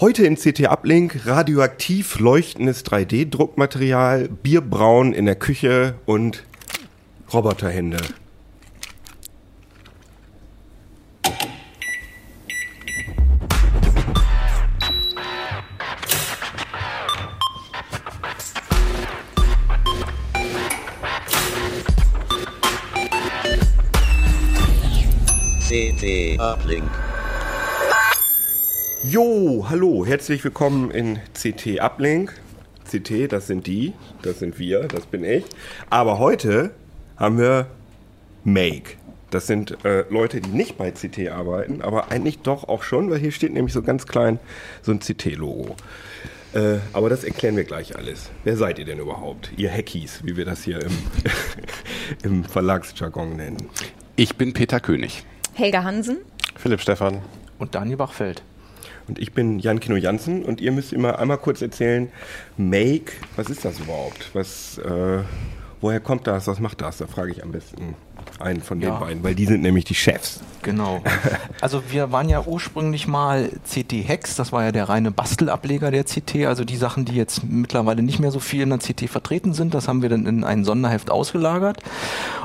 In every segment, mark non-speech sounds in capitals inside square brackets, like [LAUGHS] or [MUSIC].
Heute in CT Uplink radioaktiv leuchtendes 3D-Druckmaterial, Bierbraun in der Küche und Roboterhände. CT Uplink. Jo, hallo, herzlich willkommen in CT Uplink. CT, das sind die, das sind wir, das bin ich. Aber heute haben wir Make. Das sind äh, Leute, die nicht bei CT arbeiten, aber eigentlich doch auch schon, weil hier steht nämlich so ganz klein so ein CT-Logo. Äh, aber das erklären wir gleich alles. Wer seid ihr denn überhaupt? Ihr Hackies, wie wir das hier im, [LAUGHS] im Verlagsjargon nennen. Ich bin Peter König. Helga Hansen. Philipp Stephan. Und Daniel Bachfeld. Und ich bin Jan Kino Jansen und ihr müsst immer einmal kurz erzählen, Make, was ist das überhaupt? Was, äh, woher kommt das? Was macht das? Da frage ich am besten einen von den Ja. beiden, weil die sind nämlich die Chefs. Genau. [LAUGHS] Also wir waren ja ursprünglich mal CT Hex, das war ja der reine Bastelableger der CT, also die Sachen, die jetzt mittlerweile nicht mehr so viel in der CT vertreten sind, das haben wir dann in ein Sonderheft ausgelagert.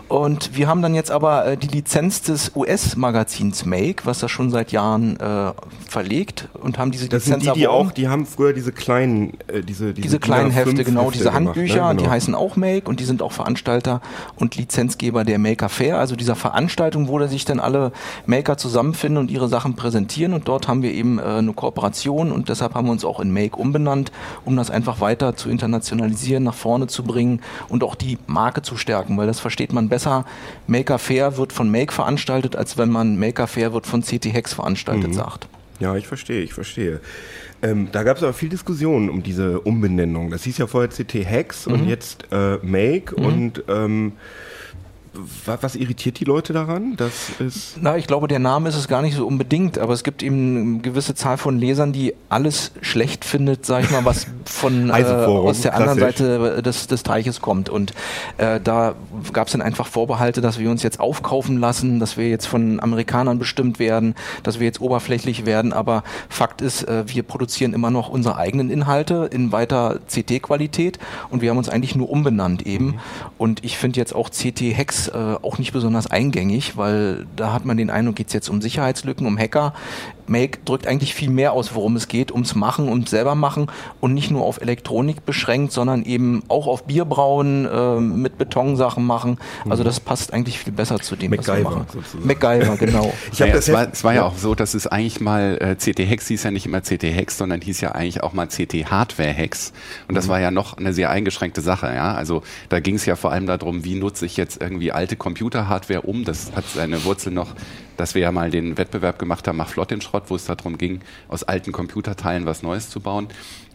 Und wir haben dann jetzt aber äh, die Lizenz des US-Magazins Make, was das schon seit Jahren äh, verlegt und haben diese Das sind Lizenz die, die erworben. auch, die haben früher diese kleinen, äh, diese, diese kleinen DIN A5 Hefte, genau, diese gemacht, Handbücher, ne? die Genau. heißen auch Make und die sind auch Veranstalter und Lizenzgeber der Maker Fair, also dieser Veranstaltung, wo da sich dann alle Maker zusammenfinden und ihre Sachen präsentieren und dort haben wir eben äh, eine Kooperation und deshalb haben wir uns auch in Make umbenannt, um das einfach weiter zu internationalisieren, nach vorne zu bringen und auch die Marke zu stärken, weil das versteht man besser. Maker Fair wird von Make veranstaltet, als wenn man Maker Fair wird von CT Hex veranstaltet Mhm. sagt. Ja, ich verstehe, ich verstehe. Ähm, da gab es aber viel Diskussion um diese Umbenennung. Das hieß ja vorher CT Hex Mhm. und jetzt äh, Make und ähm, was irritiert die Leute daran? Das ist Na, ich glaube, der Name ist es gar nicht so unbedingt, aber es gibt eben eine gewisse Zahl von Lesern, die alles schlecht findet, sag ich mal, was von [LAUGHS] äh, aus der anderen klassisch. Seite des, des Teiches kommt. Und äh, da gab es dann einfach Vorbehalte, dass wir uns jetzt aufkaufen lassen, dass wir jetzt von Amerikanern bestimmt werden, dass wir jetzt oberflächlich werden. Aber Fakt ist, äh, wir produzieren immer noch unsere eigenen Inhalte in weiter CT-Qualität und wir haben uns eigentlich nur umbenannt eben. Und ich finde jetzt auch CT Hex äh, auch nicht besonders eingängig, weil da hat man den Eindruck, geht es jetzt um Sicherheitslücken, um Hacker. Make drückt eigentlich viel mehr aus, worum es geht, ums Machen, ums selber machen und nicht nur auf Elektronik beschränkt, sondern eben auch auf Bierbrauen, äh, mit Betonsachen machen. Also das passt eigentlich viel besser zu dem, was wir MacGyver machen. sozusagen. MacGyver, genau. [LAUGHS] Ich naja, das es, war, es war ja auch so, dass es eigentlich mal äh, CT Hex hieß ja nicht immer CT Hex, sondern hieß ja eigentlich auch mal CT Hardware Hex. Und Mhm. das war ja noch eine sehr eingeschränkte Sache. Ja, also da ging es ja vor allem darum, wie nutze ich jetzt irgendwie alte Computer-Hardware um. Das hat seine Wurzel noch, dass wir ja mal den Wettbewerb gemacht haben, mach flott den Schrott, wo es darum ging, aus alten Computerteilen was Neues zu bauen.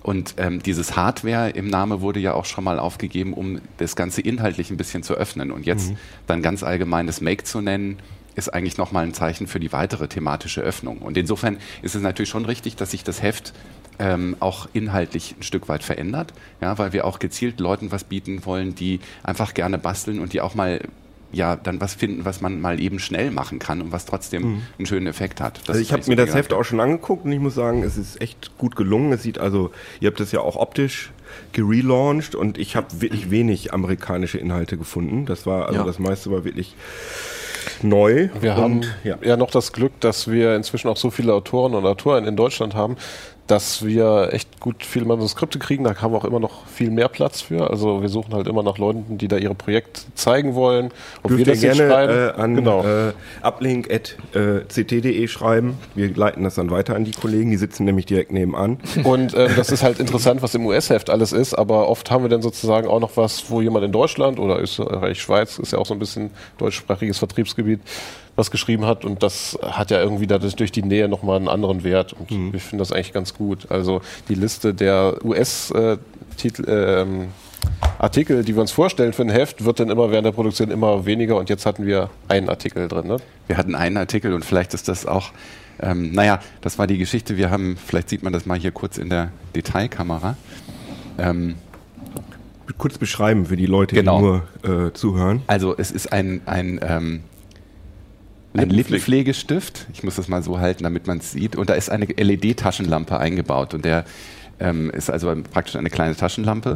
Und ähm, dieses Hardware im Name wurde ja auch schon mal aufgegeben, um das Ganze inhaltlich ein bisschen zu öffnen. Und jetzt dann ganz allgemein das Make zu nennen, ist eigentlich nochmal ein Zeichen für die weitere thematische Öffnung. Und insofern ist es natürlich schon richtig, dass sich das Heft ähm, auch inhaltlich ein Stück weit verändert, ja, weil wir auch gezielt Leuten was bieten wollen, die einfach gerne basteln und die auch mal ja dann was finden, was man mal eben schnell machen kann und was trotzdem einen schönen Effekt hat. Das also ich habe mir das Heft auch schon angeguckt und ich muss sagen, es ist echt gut gelungen. Es sieht also, ihr habt das ja auch optisch gerelauncht und ich habe wirklich wenig amerikanische Inhalte gefunden. Das war also Ja. das meiste war wirklich neu. Wir und, haben ja. ja. noch das Glück, dass wir inzwischen auch so viele Autoren und Autoren in Deutschland haben, dass wir echt gut viele Manuskripte kriegen. Da haben wir auch immer noch viel mehr Platz für. Also wir suchen halt immer nach Leuten, die da ihre Projekte zeigen wollen. Ob Dürft wir das jetzt gerne schreiben. äh, an genau. äh, uplink.ct.de schreiben. Wir leiten das dann weiter an die Kollegen, die sitzen nämlich direkt nebenan. [LAUGHS] Und ähm, das ist halt interessant, was im US-Heft alles ist, aber oft haben wir dann sozusagen auch noch was, wo jemand in Deutschland oder Österreich, Schweiz, ist ja auch so ein bisschen deutschsprachiges Vertriebsgebiet, was geschrieben hat und das hat ja irgendwie dadurch durch die Nähe nochmal einen anderen Wert und ich finde das eigentlich ganz gut. Also die Liste der US-Titel, ähm, Artikel, die wir uns vorstellen für ein Heft, wird dann immer während der Produktion immer weniger und jetzt hatten wir einen Artikel drin. Ne? Wir hatten einen Artikel und vielleicht ist das auch, ähm, naja, das war die Geschichte. Wir haben, vielleicht sieht man das mal hier kurz in der Detailkamera. Ähm, Kurz beschreiben für die Leute, Genau. die nur äh, zuhören. also es ist ein, ein ähm, ein Lippenpflegestift. Ich muss das mal so halten, damit man es sieht. Und da ist eine LED-Taschenlampe eingebaut. Und der ähm, ist also praktisch eine kleine Taschenlampe.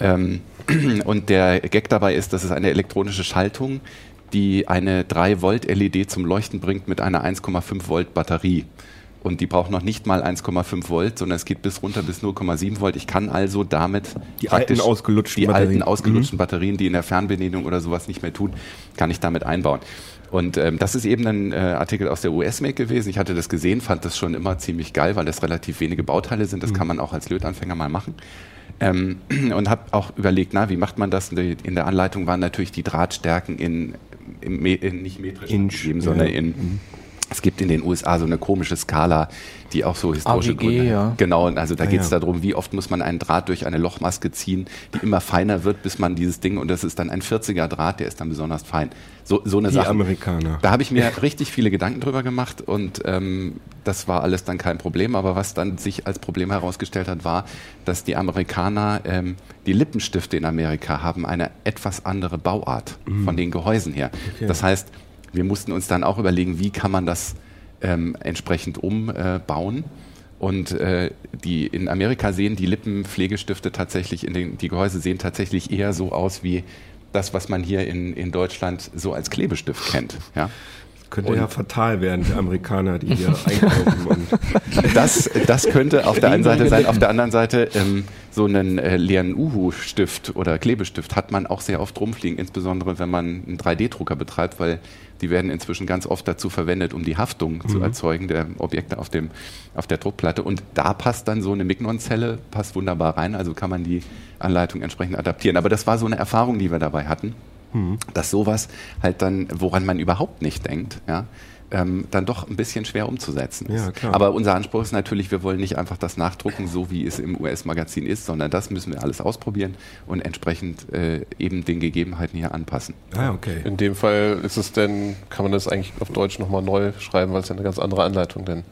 Ähm, [CLEARS THROAT] und der Gag dabei ist, dass es eine elektronische Schaltung, die eine 3 Volt LED zum Leuchten bringt mit einer 1,5 Volt Batterie. Und die braucht noch nicht mal 1,5 Volt, sondern es geht bis runter bis 0,7 Volt. Ich kann also damit die alten ausgelutschten die Batterien. alten ausgelutschten mhm. Batterien, die in der Fernbedienung oder sowas nicht mehr tun, kann ich damit einbauen. Und ähm, das ist eben ein äh, Artikel aus der US-Make gewesen. Ich hatte das gesehen, fand das schon immer ziemlich geil, weil das relativ wenige Bauteile sind. Das mhm. kann man auch als Lötanfänger mal machen. Ähm, [CLEARS THROAT] und habe auch überlegt, na, wie macht man das? In der Anleitung waren natürlich die Drahtstärken in, in, in nicht metrisch Inch, angegeben, sondern ja. in Mhm. Es gibt in den USA so eine komische Skala, die auch so historische AWG, Gründe ja. Genau, und also da Ah, geht es ja. darum, wie oft muss man einen Draht durch eine Lochmaske ziehen, die immer feiner wird, bis man dieses Ding, und das ist dann ein 40er Draht, der ist dann besonders fein. So, so eine Die Sache. Amerikaner. Da habe ich mir richtig viele Gedanken drüber gemacht und ähm, das war alles dann kein Problem. Aber was dann sich als Problem herausgestellt hat, war, dass die Amerikaner, ähm, die Lippenstifte in Amerika haben eine etwas andere Bauart von den Gehäusen her. Okay. Das heißt, wir mussten uns dann auch überlegen, wie kann man das ähm, entsprechend umbauen. Und äh, die in Amerika sehen die Lippenpflegestifte tatsächlich in den die Gehäuse sehen tatsächlich eher so aus wie das, was man hier in, in Deutschland so als Klebestift kennt. Ja? Könnte Und- ja fatal werden, die Amerikaner, die hier [LAUGHS] einkaufen. Das, das könnte auf der einen Seite sein. Auf der anderen Seite ähm, so einen äh, leeren Uhu-Stift oder Klebestift hat man auch sehr oft rumfliegen, insbesondere wenn man einen 3D-Drucker betreibt, weil die werden inzwischen ganz oft dazu verwendet, um die Haftung zu erzeugen der Objekte auf, dem, auf der Druckplatte. Und da passt dann so eine Mignon-Zelle, passt wunderbar rein, also kann man die Anleitung entsprechend adaptieren. Aber das war so eine Erfahrung, die wir dabei hatten, dass sowas halt dann, woran man überhaupt nicht denkt, ja, ähm, dann doch ein bisschen schwer umzusetzen ist. Ja, klar. Aber unser Anspruch ist natürlich, wir wollen nicht einfach das nachdrucken, so wie es im US-Magazin ist, sondern das müssen wir alles ausprobieren und entsprechend äh, eben den Gegebenheiten hier anpassen. ah, okay. In dem Fall ist es denn, kann man das eigentlich auf Deutsch nochmal neu schreiben, weil es ja eine ganz andere Anleitung denn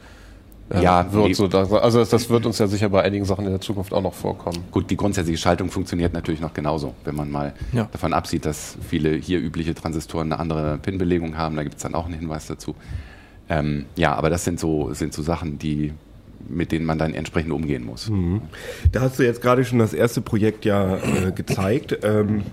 äh, Ja, wird. So, da, also das, wird uns ja sicher bei einigen Sachen in der Zukunft auch noch vorkommen. Gut, die grundsätzliche Schaltung funktioniert natürlich noch genauso, wenn man mal Ja. davon absieht, dass viele hier übliche Transistoren eine andere Pin-Belegung haben. Da gibt es dann auch einen Hinweis dazu. Ähm, ja, aber das sind so, sind so Sachen, die, mit denen man dann entsprechend umgehen muss. Da hast du jetzt gerade schon das erste Projekt ja äh, gezeigt. Ähm,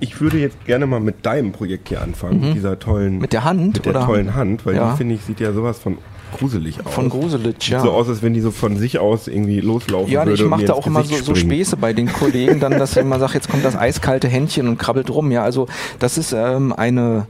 ich würde jetzt gerne mal mit deinem Projekt hier anfangen, mit dieser tollen, Mhm. Mit der Hand, mit der oder? tollen Hand, weil Ja. die finde ich sieht ja sowas von gruselig aus. Von Sieht ja. so aus, als wenn die so von sich aus irgendwie loslaufen Ja, würde. ich und mache da auch immer so, so. Späße bei den Kollegen, dann, dass ich immer sage, jetzt kommt das eiskalte Händchen und krabbelt rum. Ja, also das ist ähm, eine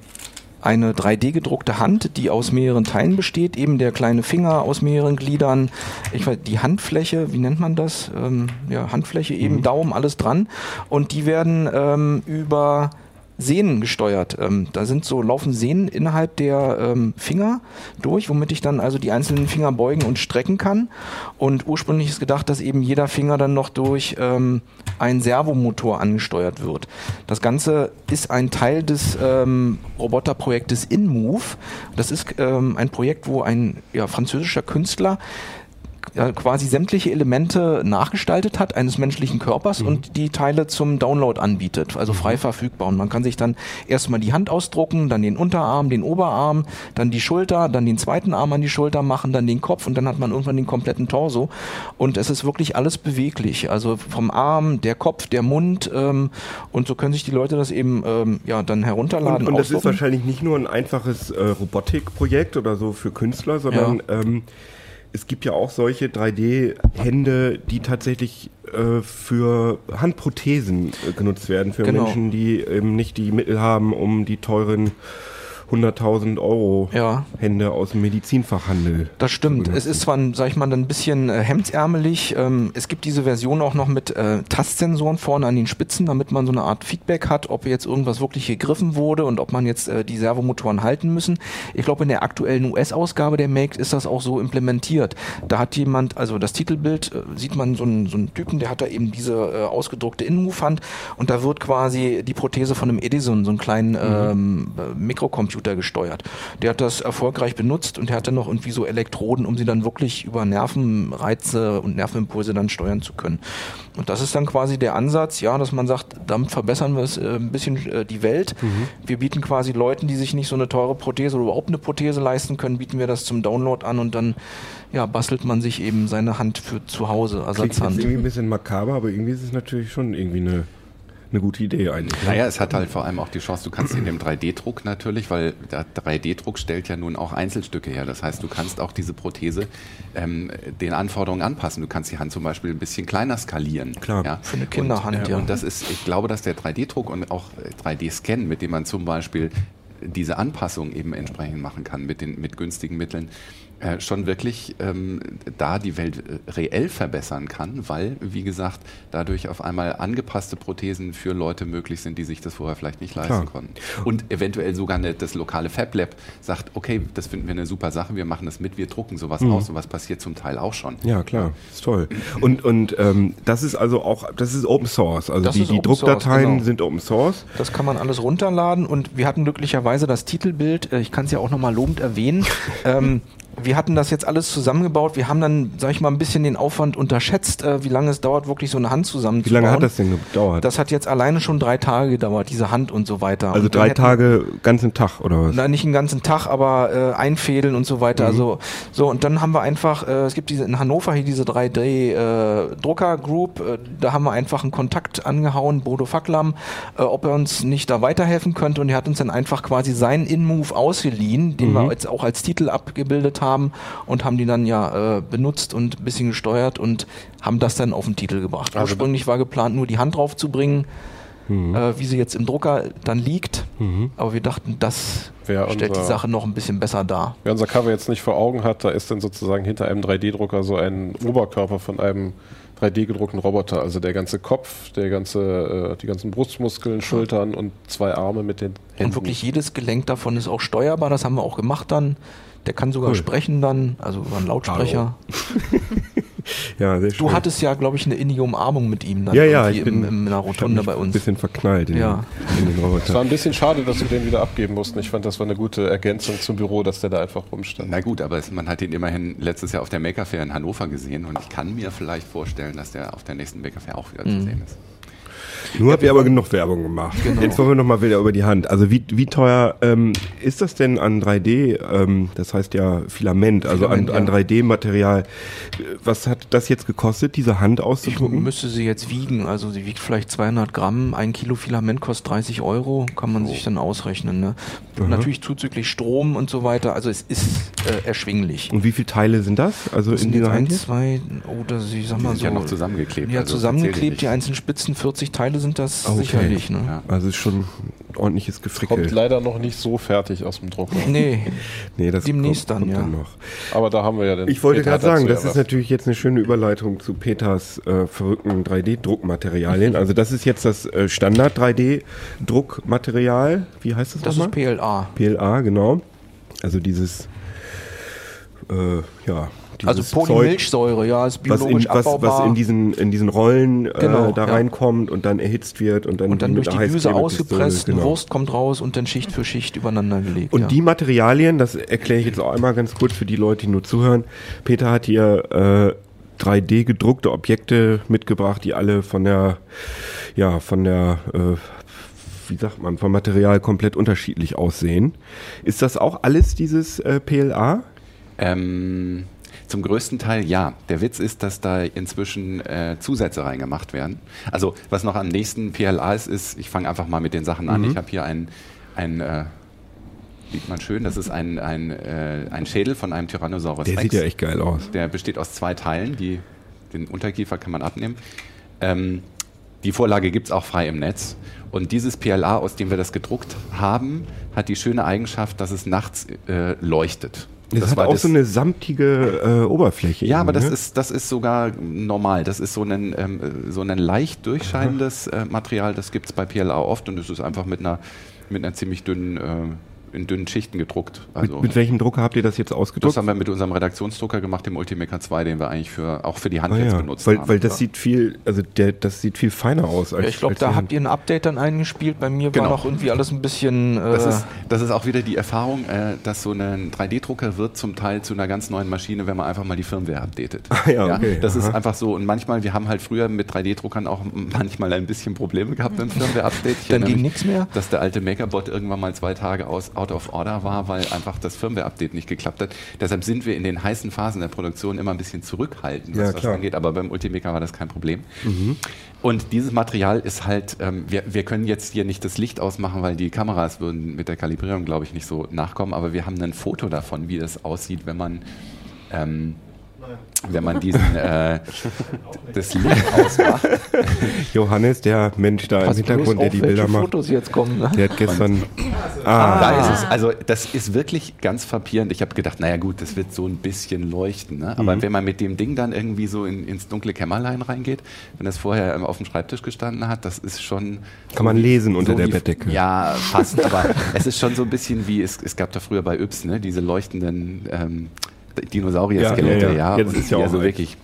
eine 3D gedruckte Hand, die aus mehreren Teilen besteht, eben der kleine Finger aus mehreren Gliedern, ich weiß, die Handfläche, wie nennt man das? Ähm, ja, Handfläche, eben Daumen, alles dran. Und die werden ähm, über Sehnen gesteuert. Ähm, da sind so laufen Sehnen innerhalb der ähm, Finger durch, womit ich dann also die einzelnen Finger beugen und strecken kann. Und ursprünglich ist gedacht, dass eben jeder Finger dann noch durch ähm, einen Servomotor angesteuert wird. Das Ganze ist ein Teil des ähm, Roboterprojektes InMove. Das ist ähm, ein Projekt, wo ein ja, französischer Künstler ja, quasi sämtliche Elemente nachgestaltet hat eines menschlichen Körpers und die Teile zum Download anbietet, also frei verfügbar. Und man kann sich dann erstmal die Hand ausdrucken, dann den Unterarm, den Oberarm, dann die Schulter, dann den zweiten Arm an die Schulter machen, dann den Kopf und dann hat man irgendwann den kompletten Torso. Und es ist wirklich alles beweglich, also vom Arm, der Kopf, der Mund ähm, und so können sich die Leute das eben ähm, ja dann herunterladen. Und, und das ist wahrscheinlich nicht nur ein einfaches äh, Robotikprojekt oder so für Künstler, sondern ähm, es gibt ja auch solche 3D-Hände, die tatsächlich äh, für Handprothesen äh, genutzt werden, für Genau. Menschen, die eben nicht die Mittel haben, um die teuren 100.000 Euro Ja. Hände aus dem Medizinfachhandel. Das stimmt. Es ist zwar, sag ich mal, ein bisschen äh, hemdsärmelig. Ähm, es gibt diese Version auch noch mit äh, Tastsensoren vorne an den Spitzen, damit man so eine Art Feedback hat, ob jetzt irgendwas wirklich gegriffen wurde und ob man jetzt äh, die Servomotoren halten müssen. Ich glaube, in der aktuellen US-Ausgabe der Make ist das auch so implementiert. Da hat jemand, also das Titelbild, sieht man so einen, so einen Typen, der hat da eben diese ausgedruckte InMove-Hand und da wird quasi die Prothese von einem Edison, so einen kleinen ähm, äh, Mikrocomputer Computer gesteuert. Der hat das erfolgreich benutzt und er hatte noch irgendwie so Elektroden, um sie dann wirklich über Nervenreize und Nervenimpulse dann steuern zu können. Und das ist dann quasi der Ansatz, ja, dass man sagt, damit verbessern wir es äh, ein bisschen äh, die Welt. Mhm. Wir bieten quasi Leuten, die sich nicht so eine teure Prothese oder überhaupt eine Prothese leisten können, bieten wir das zum Download an und dann ja, bastelt man sich eben seine Hand für zu Hause, Ersatzhand. Klingt irgendwie ein bisschen makaber, aber irgendwie ist es natürlich schon irgendwie eine eine gute Idee eigentlich. Naja, es hat halt vor allem auch die Chance, du kannst in dem 3D-Druck natürlich, weil der 3D-Druck stellt ja nun auch Einzelstücke her. Das heißt, du kannst auch diese Prothese ähm, den Anforderungen anpassen. Du kannst die Hand zum Beispiel ein bisschen kleiner skalieren. Klar, ja? für eine Kinderhand, und, äh, ja. Und das ist, ich glaube, dass der 3D-Druck und auch 3D-Scan, mit dem man zum Beispiel diese Anpassung eben entsprechend machen kann mit den mit günstigen Mitteln, äh, schon wirklich ähm, da die Welt äh, reell verbessern kann, weil, wie gesagt, dadurch auf einmal angepasste Prothesen für Leute möglich sind, die sich das vorher vielleicht nicht leisten Klar. konnten. Und eventuell sogar eine, das lokale Fab Lab sagt, okay, das finden wir eine super Sache, wir machen das mit, wir drucken sowas mhm. aus. Sowas passiert zum Teil auch schon. Ja, klar, ist toll. Und, und ähm, das ist also auch, das ist Open Source. Also die, die Druckdateien Source, genau. sind Open Source. Das kann man alles runterladen und wir hatten glücklicherweise das Titelbild, äh, ich kann es ja auch nochmal lobend erwähnen, [LAUGHS] ähm, wir hatten das jetzt alles zusammengebaut. Wir haben dann, sag ich mal, ein bisschen den Aufwand unterschätzt, äh, wie lange es dauert, wirklich so eine Hand zusammenzubauen. Wie lange hat das denn gedauert? Das hat jetzt alleine schon drei Tage gedauert, diese Hand und so weiter. Also drei Tage, ganzen Tag oder was? Nein, nicht einen ganzen Tag, aber äh, einfädeln und so weiter. Mhm. Also so und dann haben wir einfach, äh, es gibt diese in Hannover hier diese 3D äh. Äh, da haben wir einfach einen Kontakt angehauen, Bodo Facklam, äh, ob er uns nicht da weiterhelfen könnte und er hat uns dann einfach quasi seinen In-Move ausgeliehen, den mhm. wir jetzt auch als Titel abgebildet haben haben und haben die dann ja äh, benutzt und ein bisschen gesteuert und haben das dann auf den Titel gebracht. Also Ursprünglich war geplant, nur die Hand drauf zu bringen, mhm. äh, wie sie jetzt im Drucker dann liegt. Mhm. Aber wir dachten, das wer stellt unser, die Sache noch ein bisschen besser dar. Wer unser Cover jetzt nicht vor Augen hat, da ist dann sozusagen hinter einem 3D-Drucker so ein Oberkörper von einem 3D gedruckten Roboter. Also der ganze Kopf, der ganze, äh, die ganzen Brustmuskeln, Schultern und zwei Arme mit den Händen. Und wirklich jedes Gelenk davon ist auch steuerbar. Das haben wir auch gemacht dann. Der kann sogar cool. sprechen dann, also über einen Lautsprecher. [LAUGHS] ja, sehr schön. Du hattest ja, glaube ich, eine innige Umarmung mit ihm dann ja, ja, ich bin, im, in einer Rotunde bei uns. Ein bisschen verknallt in, ja. in den Roboter. Es war ein bisschen schade, dass wir den wieder abgeben mussten. Ich fand, das war eine gute Ergänzung zum Büro, dass der da einfach rumstand. Na gut, aber es, man hat ihn immerhin letztes Jahr auf der Maker Fair in Hannover gesehen und ich kann mir vielleicht vorstellen, dass der auf der nächsten Maker Fair auch wieder mhm. zu sehen ist. Nur habt ihr aber genug Werbung gemacht. Genau. Jetzt wollen wir nochmal wieder über die Hand. Also wie, wie teuer ähm, ist das denn an 3D, ähm, das heißt ja Filament, also Filament, an, ja. an 3D-Material. Was hat das jetzt gekostet, diese Hand auszudrucken? Ich müsste sie jetzt wiegen. Also sie wiegt vielleicht 200 Gramm. Ein Kilo Filament kostet 30 Euro. Kann man oh. sich dann ausrechnen. Ne? Natürlich zuzüglich Strom und so weiter. Also es ist äh, erschwinglich. Und wie viele Teile sind das? Also das in dieser Hand? Ein, zwei, oder oh, ich sag mal die so. ja noch zusammengeklebt. Ja, also zusammengeklebt, die einzelnen Spitzen, 40 Teile Teile sind das okay. sicherlich. Ne? Ja. Also ist schon ordentliches Gefrickel. Kommt leider noch nicht so fertig aus dem Drucker. Nee, [LAUGHS] nee das demnächst kommt, dann, ja. Dann noch. Aber da haben wir ja den Ich wollte gerade sagen, das ist natürlich jetzt eine schöne Überleitung zu Peters äh, verrückten 3D-Druckmaterialien. also das ist jetzt das äh, Standard 3D-Druckmaterial. Wie heißt das Das ist PLA. PLA, genau. Also dieses äh, ja, also Polymilchsäure, ja, ist biologisch was in, abbaubar. Was in diesen, in diesen Rollen äh, genau, da ja. reinkommt und dann erhitzt wird und dann, und dann durch die Düse ausgepresst, genau. eine Wurst kommt raus und dann Schicht für Schicht übereinander gelegt. Und ja. die Materialien, das erkläre ich jetzt auch einmal ganz kurz für die Leute, die nur zuhören. Peter hat hier äh, 3D gedruckte Objekte mitgebracht, die alle von der, ja, von der äh, wie sagt man, vom Material komplett unterschiedlich aussehen. Ist das auch alles dieses äh, PLA? Ähm, zum größten Teil ja. Der Witz ist, dass da inzwischen äh, Zusätze reingemacht werden. Also was noch am nächsten PLA ist, ist, ich fange einfach mal mit den Sachen an. Mhm. Ich habe hier ein, ein äh, sieht man schön, das ist ein, ein, äh, ein Schädel von einem Tyrannosaurus Der Rex. sieht ja echt geil aus. Der besteht aus zwei Teilen, die, den Unterkiefer kann man abnehmen. Ähm, die Vorlage gibt es auch frei im Netz. Und dieses PLA, aus dem wir das gedruckt haben, hat die schöne Eigenschaft, dass es nachts äh, leuchtet. Das, das hat auch das, so eine samtige äh, Oberfläche. Ja, aber das ne? ist das ist sogar normal. Das ist so ein ähm, so ein leicht durchscheinendes äh, Material. Das gibt es bei PLA oft und es ist einfach mit einer mit einer ziemlich dünnen äh, in dünnen Schichten gedruckt. Also mit, mit welchem Drucker habt ihr das jetzt das ausgedruckt? haben wir mit unserem Redaktionsdrucker gemacht, dem Ultimaker 2, den wir eigentlich für auch für die Hand Ah, jetzt ja. benutzt weil, haben. weil das sieht viel, also der, das sieht viel feiner aus. Als, Ja, ich glaube, da habt ihr ein Update dann eingespielt. Bei mir Genau. war noch irgendwie alles ein bisschen. Äh, Das ist, das ist auch wieder die Erfahrung, äh, dass so ein 3D-Drucker wird zum Teil zu einer ganz neuen Maschine, wenn man einfach mal die Firmware updatet. [LAUGHS] ja, okay, das ist aha. einfach so. Und manchmal, wir haben halt früher mit 3D-Druckern auch manchmal ein bisschen Probleme gehabt beim Firmware-Update. Dann ging nichts mehr? Dass der alte Makerbot irgendwann mal zwei Tage aus, out of order war, weil einfach das Firmware-Update nicht geklappt hat. Deshalb sind wir in den heißen Phasen der Produktion immer ein bisschen zurückhaltend, was Ja, das angeht. Aber beim Ultimaker war das kein Problem. Und dieses Material ist halt, ähm, wir, wir können jetzt hier nicht das Licht ausmachen, weil die Kameras würden mit der Kalibrierung, glaube ich, nicht so nachkommen. Aber wir haben ein Foto davon, wie das aussieht, wenn man, ähm, wenn man diesen, äh, [LAUGHS] das Licht ausmacht. [LAUGHS] Johannes, der Mensch da im pass Hintergrund, bloß der die Bilder macht, Fotos jetzt kommen. Ne? der hat gestern. Da Ah, ist es, also das ist wirklich ganz frappierend. Ich habe gedacht, naja gut, das wird so ein bisschen leuchten. Ne? Aber wenn man mit dem Ding dann irgendwie so in, ins dunkle Kämmerlein reingeht, wenn das vorher ähm, auf dem Schreibtisch gestanden hat, das ist schon... Kann man lesen unter der Bettdecke. Ja, fast. aber [LAUGHS] es ist schon so ein bisschen wie, es, es gab da früher bei Yps, ne? diese leuchtenden ähm, Dinosaurier-Skelette. Ja, ja, Ja. Jetzt ist ja auch also wirklich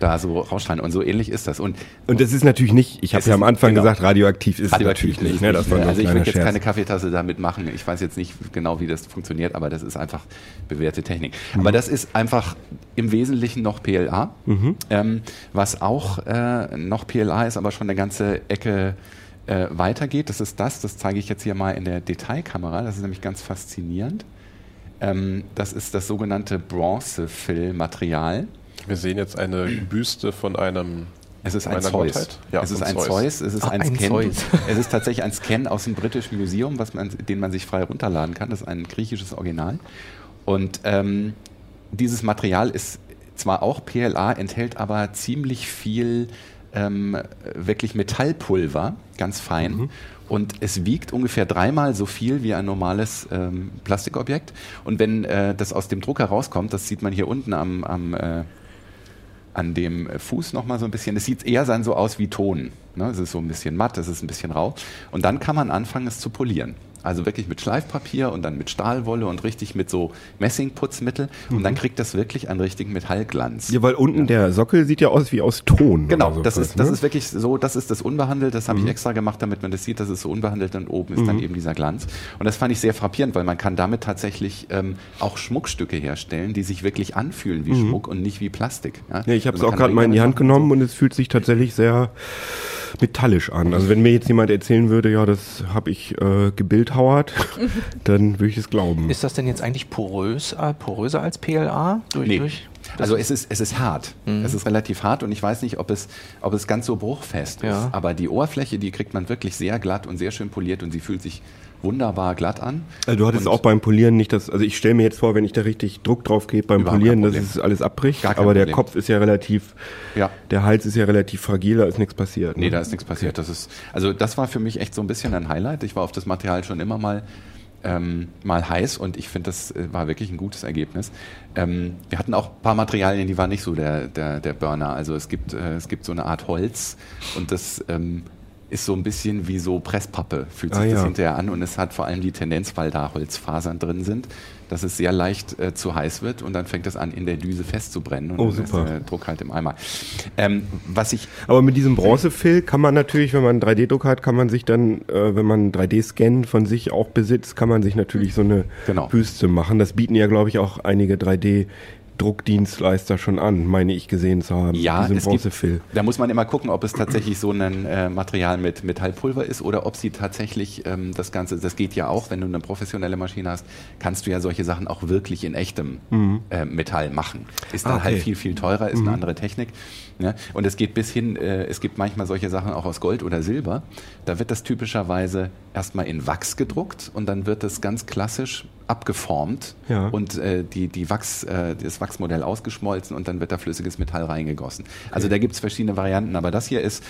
da so rausscheinen. Und so ähnlich ist das. Und und das ist natürlich nicht, ich habe ja am Anfang genau. gesagt, radioaktiv ist es Radioaktiv natürlich nicht. Ne? Das war ne? Also ich würde jetzt Scherz. keine Kaffeetasse damit machen. Ich weiß jetzt nicht genau, wie das funktioniert, aber das ist einfach bewährte Technik. Mhm. Aber das ist einfach im Wesentlichen noch PLA. Ähm, was auch äh, noch PLA ist, aber schon eine ganze Ecke äh, weitergeht. Das ist das, das zeige ich jetzt hier mal in der Detailkamera. Das ist nämlich ganz faszinierend. Ähm, das ist das sogenannte Bronzefill-Material. Wir sehen jetzt eine Büste von einem. Es ist ein Zeus. Ja, es ist ein Zeus. Zeus. Es ist Ah, ein ein Scan. Zeus. [LAUGHS] Es ist tatsächlich ein Scan aus dem British Museum, was man, den man sich frei runterladen kann. Das ist ein griechisches Original. Und ähm, dieses Material ist zwar auch PLA, enthält aber ziemlich viel ähm, wirklich Metallpulver, ganz fein. Mhm. Und es wiegt ungefähr dreimal so viel wie ein normales ähm, Plastikobjekt. Und wenn äh, das aus dem Drucker rauskommt, das sieht man hier unten am, am äh, an dem Fuß noch mal so ein bisschen. Es sieht eher dann so aus wie Ton. Ne? Es ist so ein bisschen matt, es ist ein bisschen rau. Und dann kann man anfangen, es zu polieren. Also wirklich mit Schleifpapier und dann mit Stahlwolle und richtig mit so Messingputzmittel. Und dann kriegt das wirklich einen richtigen Metallglanz. Ja, weil unten der Sockel sieht ja aus wie aus Ton. Genau, so das, ist, das ne? ist wirklich so, das ist das unbehandelt, das habe ich extra gemacht, damit man das sieht, dass es so unbehandelt und oben ist dann eben dieser Glanz. Und das fand ich sehr frappierend, weil man kann damit tatsächlich ähm, auch Schmuckstücke herstellen, die sich wirklich anfühlen wie Schmuck und nicht wie Plastik. Ja, ich habe es Also auch gerade mal in die Hand genommen und es fühlt sich tatsächlich sehr metallisch an. Also wenn mir jetzt jemand erzählen würde, ja, das habe ich äh, gebildhauert, [LAUGHS] dann würde ich es glauben. Ist das denn jetzt eigentlich porös, äh, poröser als PLA? Durch, Nee. durch, Also es ist, es ist hart. Es ist relativ hart und ich weiß nicht, ob es, ob es ganz so bruchfest Ja. ist. Aber die Oberfläche, die kriegt man wirklich sehr glatt und sehr schön poliert und sie fühlt sich wunderbar glatt an. Also du hattest Und- auch beim Polieren nicht das, also ich stelle mir jetzt vor, wenn ich da richtig Druck drauf gebe beim Polieren, dass es alles abbricht. Aber der Problem. Kopf ist ja relativ, Ja. der Hals ist ja relativ fragil, da ist nichts passiert. Nee, ne? da ist nichts passiert. Das ist, also das war für mich echt so ein bisschen ein Highlight. Ich war auf das Material schon immer mal, ähm, mal heiß und ich finde, das äh, war wirklich ein gutes Ergebnis. Ähm, wir hatten auch ein paar Materialien, die waren nicht so der, der, der Burner. Also es gibt, äh, es gibt so eine Art Holz und das ähm, ist so ein bisschen wie so Presspappe, fühlt sich Ah, das ja. hinterher an und es hat vor allem die Tendenz, weil da Holzfasern drin sind, dass es sehr leicht äh, zu heiß wird und dann fängt es an, in der Düse festzubrennen und Oh, dann super. ist der Druck halt im Eimer. Ähm, was ich Aber mit diesem Bronzefill kann man natürlich, wenn man einen 3D-Druck hat, kann man sich dann, äh, wenn man einen 3D-Scan von sich auch besitzt, kann man sich natürlich so eine Genau. Büste machen. Das bieten ja, glaube ich, auch einige 3D-Druckdienstleister schon an, meine ich gesehen zu haben. Ja, es gibt, da muss man immer gucken, ob es tatsächlich so ein äh, Material mit Metallpulver ist oder ob sie tatsächlich ähm, das Ganze, das geht ja auch, wenn du eine professionelle Maschine hast, kannst du ja solche Sachen auch wirklich in echtem äh, Metall machen. Ist dann Ah, okay. halt viel, viel teurer, ist eine andere Technik. Ne? Und es geht bis hin, äh, es gibt manchmal solche Sachen auch aus Gold oder Silber. Da wird das typischerweise erstmal in Wachs gedruckt und dann wird es ganz klassisch abgeformt Ja. und äh, die, die Wachs, äh, das Wachsmodell ausgeschmolzen und dann wird da flüssiges Metall reingegossen. Also da gibt es verschiedene Varianten, aber das hier ist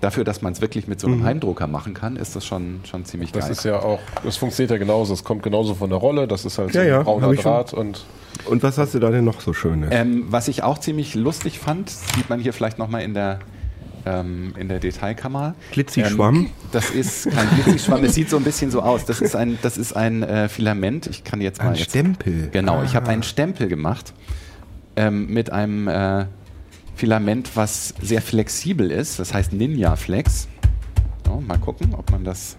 dafür, dass man es wirklich mit so einem Heimdrucker machen kann, ist das schon, schon ziemlich Das geil. ist ja auch, das funktioniert ja genauso. Es kommt genauso von der Rolle. Das ist halt so Ja, ja, ein brauner ich schon. Draht und Und was hast du da denn noch so Schönes? ähm, was ich auch ziemlich lustig fand, sieht man hier vielleicht nochmal in der ähm, in der Detailkammer. Glitzi-Schwamm? Ähm, das ist kein Glitzi-Schwamm, es sieht so ein bisschen so aus. Das ist ein, das ist ein äh, Filament. Ich kann jetzt mal. Ein jetzt, Stempel. Genau, ich habe Ah. einen Stempel gemacht ähm, mit einem äh, Filament, was sehr flexibel ist. Das heißt Ninja Flex. So, mal gucken, ob man das,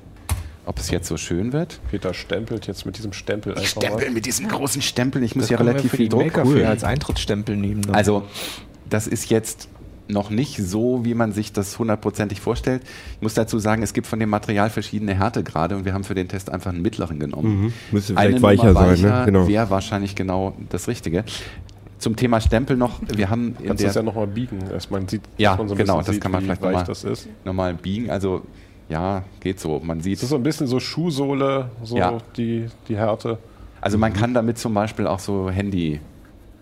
ob es jetzt so schön wird. Peter stempelt jetzt mit diesem Stempel einfach Stempel mit diesem großen Stempel. Ich muss Das ja relativ für viel Druck. Maker Cool. Als Eintrittsstempel nehmen. dann. Also, das ist jetzt noch nicht so, wie man sich das hundertprozentig vorstellt. Ich muss dazu sagen, es gibt von dem Material verschiedene Härtegrade und wir haben für den Test einfach einen mittleren genommen. Mhm. Müsste Eine vielleicht Nummer weicher sein, ne? Genau. Wäre wahrscheinlich genau das Richtige. Zum Thema Stempel noch, wir haben in Kannst du der das ja nochmal biegen, man sieht, Ja, man so ein genau, bisschen das sieht, kann man wie vielleicht weich noch mal- das ist. nochmal biegen. Also ja, geht so. Man sieht, Das ist so ein bisschen so Schuhsohle, so Ja. die, die Härte. also man kann damit zum Beispiel auch so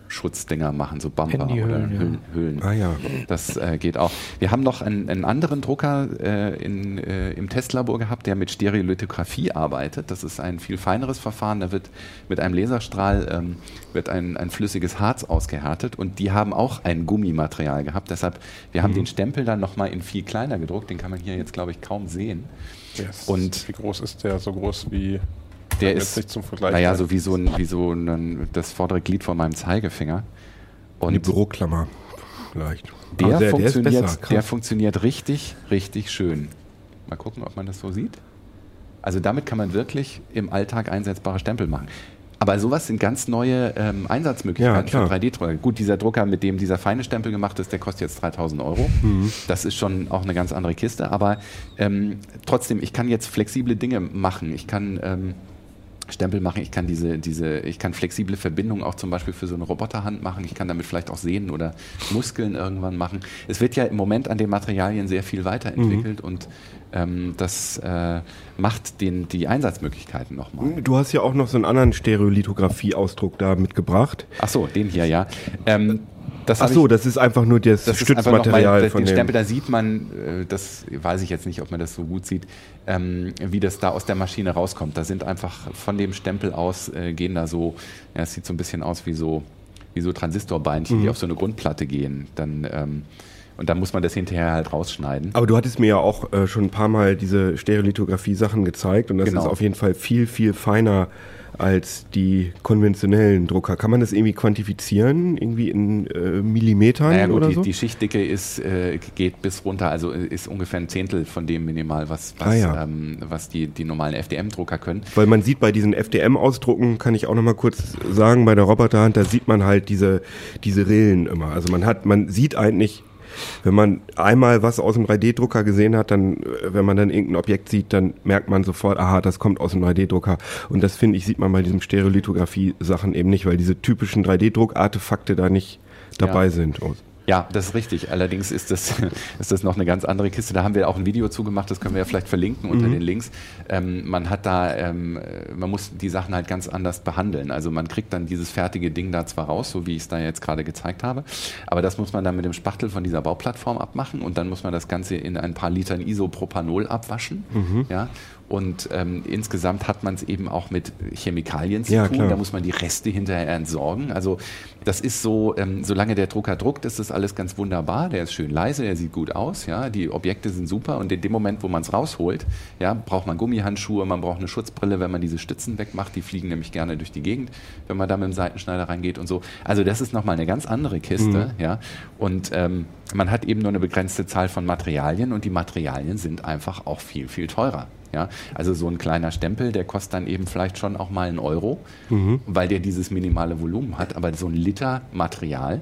Handy-Schutzdinger machen, so Bumper oder. Hüllen. Hüllen. Ah ja. Das äh, geht auch. Wir haben noch einen, einen anderen Drucker äh, in, äh, im Testlabor gehabt, der mit Stereolithografie arbeitet. Das ist ein viel feineres Verfahren. Da wird mit einem Laserstrahl ähm, wird ein, ein flüssiges Harz ausgehärtet und die haben auch ein Gummimaterial gehabt. Deshalb, wir haben den Stempel dann nochmal in viel kleiner gedruckt. Den kann man hier jetzt, glaube ich, kaum sehen. Yes. Und- wie groß ist der? So groß wie Der ist, zum Vergleich. naja, so wie so, ein, wie so ein, das vordere Glied von meinem Zeigefinger. Eine Und Büroklammer. Vielleicht. Der, Ah, funktioniert, besser. der funktioniert richtig, richtig schön. Mal gucken, ob man das so sieht. Also damit kann man wirklich im Alltag einsetzbare Stempel machen. Aber sowas sind ganz neue ähm, Einsatzmöglichkeiten Ja, für klar. 3D-Drucker. Gut, dieser Drucker, mit dem dieser feine Stempel gemacht ist, der kostet jetzt 3000 Euro. Mhm. Das ist schon auch eine ganz andere Kiste. Aber ähm, trotzdem, ich kann jetzt flexible Dinge machen. Ich kann ähm, Stempel machen, ich kann diese, diese, ich kann flexible Verbindungen auch zum Beispiel für so eine Roboterhand machen. Ich kann damit vielleicht auch Sehnen oder Muskeln irgendwann machen. Es wird ja im Moment an den Materialien sehr viel weiterentwickelt und ähm, das äh, macht den, die Einsatzmöglichkeiten nochmal. Du hast ja auch noch so einen anderen Stereolithografie-Ausdruck da mitgebracht. Ach so, den hier, ja. Ähm, das Ach so, ich- das ist einfach nur das, das Stützmaterial mal, von den dem. Stempel, da sieht man, äh, das weiß ich jetzt nicht, ob man das so gut sieht, ähm, wie das da aus der Maschine rauskommt. Da sind einfach von dem Stempel aus äh, gehen da so, ja, es sieht so ein bisschen aus wie so, wie so Transistorbeinchen, Mhm. die auf so eine Grundplatte gehen. Dann, ähm, und dann muss man das hinterher halt rausschneiden. Aber du hattest mir ja auch äh, schon ein paar Mal diese Stereolithografie-Sachen gezeigt und das Genau. ist auf jeden Fall viel, viel feiner als die konventionellen Drucker. Kann man das irgendwie quantifizieren? Irgendwie in äh, Millimetern Naja gut, oder die, so? die Schichtdicke ist, äh, geht bis runter, also ist ungefähr ein Zehntel von dem minimal, was, was, Ah, ja. ähm, was die, die normalen FDM-Drucker können. Weil man sieht bei diesen FDM-Ausdrucken, kann ich auch noch mal kurz sagen, bei der Roboterhand, da sieht man halt diese, diese Rillen immer. Also man hat, man sieht eigentlich, wenn man einmal was aus dem 3D-Drucker gesehen hat, dann, äh, wenn man dann irgendein Objekt sieht, dann merkt man sofort, aha, das kommt aus dem 3D-Drucker. Und das finde ich, sieht man bei diesem Stereolithografie-Sachen eben nicht, weil diese typischen 3D-Druck-Artefakte da nicht dabei Ja. sind. Ja, das ist richtig. Allerdings ist das, [LAUGHS] ist das noch eine ganz andere Kiste. Da haben wir auch ein Video zugemacht, das können wir ja vielleicht verlinken unter den Links. Ähm, man hat da, ähm, äh, man muss die Sachen halt ganz anders behandeln. Also man kriegt dann dieses fertige Ding da zwar raus, so wie ich es da jetzt gerade gezeigt habe, aber das muss man dann mit dem Spachtel von dieser Bauplattform abmachen und dann muss man das Ganze in ein paar Litern Isopropanol abwaschen. Ja, und ähm, insgesamt hat man es eben auch mit Chemikalien zu Ja, tun. klar. Da muss man die Reste hinterher entsorgen. Also das ist so, ähm, solange der Drucker druckt, ist das alles ganz wunderbar. Der ist schön leise, der sieht gut aus, ja. Die Objekte sind super und in dem Moment, wo man es rausholt, ja, braucht man Gummihandschuhe, man braucht eine Schutzbrille, wenn man diese Stützen wegmacht. Die fliegen nämlich gerne durch die Gegend, wenn man da mit dem Seitenschneider reingeht und so. Also das ist nochmal eine ganz andere Kiste, ja. Und ähm, man hat eben nur eine begrenzte Zahl von Materialien und die Materialien sind einfach auch viel, viel teurer. Ja, also so ein kleiner Stempel, der kostet dann eben vielleicht schon auch mal einen Euro, weil der dieses minimale Volumen hat. Aber so ein Liter Material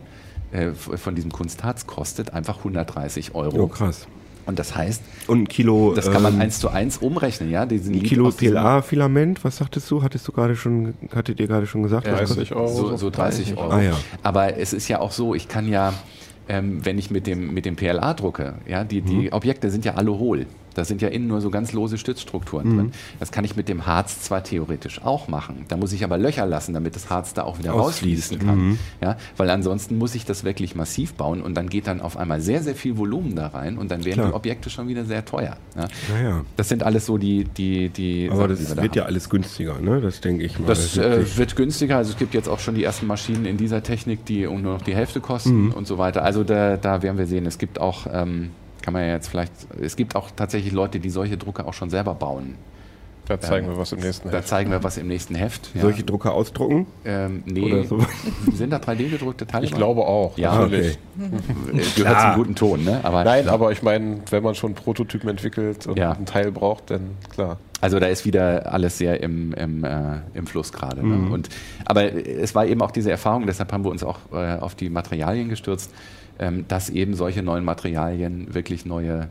äh, von diesem Kunstharz kostet einfach 130 Euro. Oh, krass. Und das heißt, Und ein Kilo, das kann man ähm, eins zu eins umrechnen, ja? Diesen ein Kilo PLA-Filament, was sagtest du? Hattest du gerade schon, hattet ihr gerade schon gesagt? was 30 kostet? Euro. So, so 30 Euro. Ah, ja. Aber es ist ja auch so, ich kann ja, ähm, wenn ich mit dem, mit dem PLA drucke, ja, die, Mhm. die Objekte sind ja alle hohl. Da sind ja innen nur so ganz lose Stützstrukturen Mhm. drin. Das kann ich mit dem Harz zwar theoretisch auch machen. Da muss ich aber Löcher lassen, damit das Harz da auch wieder rausfließen kann. Mhm. Ja, weil ansonsten muss ich das wirklich massiv bauen und dann geht dann auf einmal sehr, sehr viel Volumen da rein und dann werden Klar. die Objekte schon wieder sehr teuer. Ja. Naja. Das sind alles so die, die, die Aber Sachen, das die wir da wird haben. ja alles günstiger, ne? Das denke ich mal. Das äh, wird günstiger. Also es gibt jetzt auch schon die ersten Maschinen in dieser Technik, die nur noch die Hälfte kosten Mhm. und so weiter. Also da, da werden wir sehen. Es gibt auch ähm, kann man ja jetzt vielleicht, es gibt auch tatsächlich Leute, die solche Drucker auch schon selber bauen. Da zeigen wir was im nächsten Da Heft. zeigen wir was im nächsten Heft. ja. Solche Drucker ausdrucken? ähm, nee, Oder so. [LAUGHS] sind da 3D-gedruckte Teile? Ich glaube auch. Ja, natürlich. okay. Gehört [LAUGHS] zum guten Ton, ne? Aber Nein, aber ich meine, wenn man schon Prototypen entwickelt und Ja. einen Teil braucht, dann klar. Also da ist wieder alles sehr im, im, äh, im Fluss gerade. Ne? Und, aber es war eben auch diese Erfahrung, deshalb haben wir uns auch äh, auf die Materialien gestürzt, ähm, dass eben solche neuen Materialien wirklich neue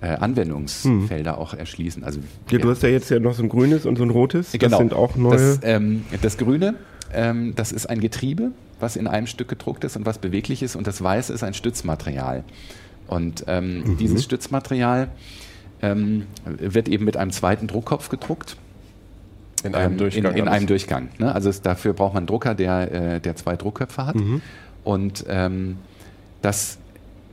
äh, Anwendungsfelder auch erschließen. Also Ja, du hast ja jetzt ja noch so ein grünes und so ein rotes. Das Genau. sind auch neue. Das, ähm, das Grüne, ähm, das ist ein Getriebe, was in einem Stück gedruckt ist und was beweglich ist. Und das Weiße ist ein Stützmaterial. Und ähm, Mhm. dieses Stützmaterial ähm, wird eben mit einem zweiten Druckkopf gedruckt. In einem Ähm, Durchgang. In, in einem Durchgang. Ne? Also es, dafür braucht man einen Drucker, der, äh, der zwei Druckköpfe hat. Mhm. Und ähm, das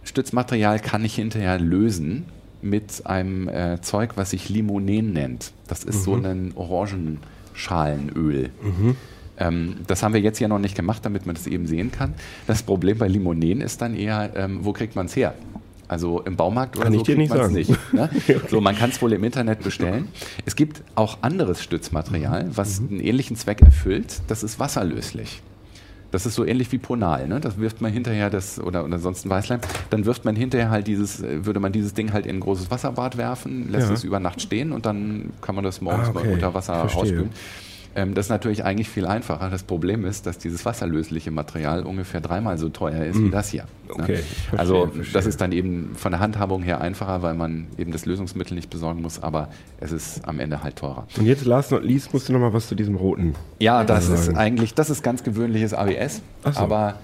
Stützmaterial kann ich hinterher lösen mit einem äh, Zeug, was sich Limonen nennt. Das ist Mhm. so ein Orangenschalenöl. Ähm, das haben wir jetzt ja noch nicht gemacht, damit man das eben sehen kann. Das Problem bei Limonen ist dann eher, ähm, wo kriegt man es her? Also im Baumarkt oder Kann so ich dir kriegt nicht sagen. nicht. Ne? [LAUGHS] So, man kann es wohl im Internet bestellen. Es gibt auch anderes Stützmaterial, was Mhm. einen ähnlichen Zweck erfüllt. Das ist wasserlöslich. Das ist so ähnlich wie Ponal, ne? Das wirft man hinterher das oder, oder sonst ein Weißleim. Dann wirft man hinterher halt dieses, äh, würde man dieses Ding halt in ein großes Wasserbad werfen, lässt Ja. es über Nacht stehen und dann kann man das morgens Ah, okay. mal unter Wasser Verstehe. rausspülen. Ähm, das ist natürlich eigentlich viel einfacher. Das Problem ist, dass dieses wasserlösliche Material ungefähr dreimal so teuer ist wie das hier. ne? Okay, verstehe, also verstehe. das ist dann eben von der Handhabung her einfacher, weil man eben das Lösungsmittel nicht besorgen muss, aber es ist am Ende halt teurer. und jetzt, last not least, musst du noch mal was zu diesem roten. Ja, das Ja. ist eigentlich, das ist ganz gewöhnliches ABS, so. aber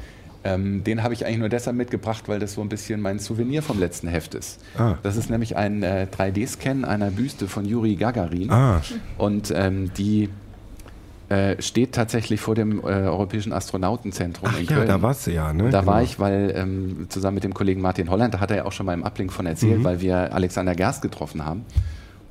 ähm, den habe ich eigentlich nur deshalb mitgebracht, weil das so ein bisschen mein Souvenir vom letzten Heft ist. Ah. Das ist nämlich ein äh, 3D-Scan einer Büste von Juri Gagarin Ah, und ähm, die äh, steht tatsächlich vor dem äh, Europäischen Astronautenzentrum ach in ja, Köln. da warst du ja, ne? Da Genau. war ich, weil ähm, zusammen mit dem Kollegen Martin Holland, da hat er ja auch schon mal im Ablink von Mhm. erzählt, weil wir Alexander Gerst getroffen haben.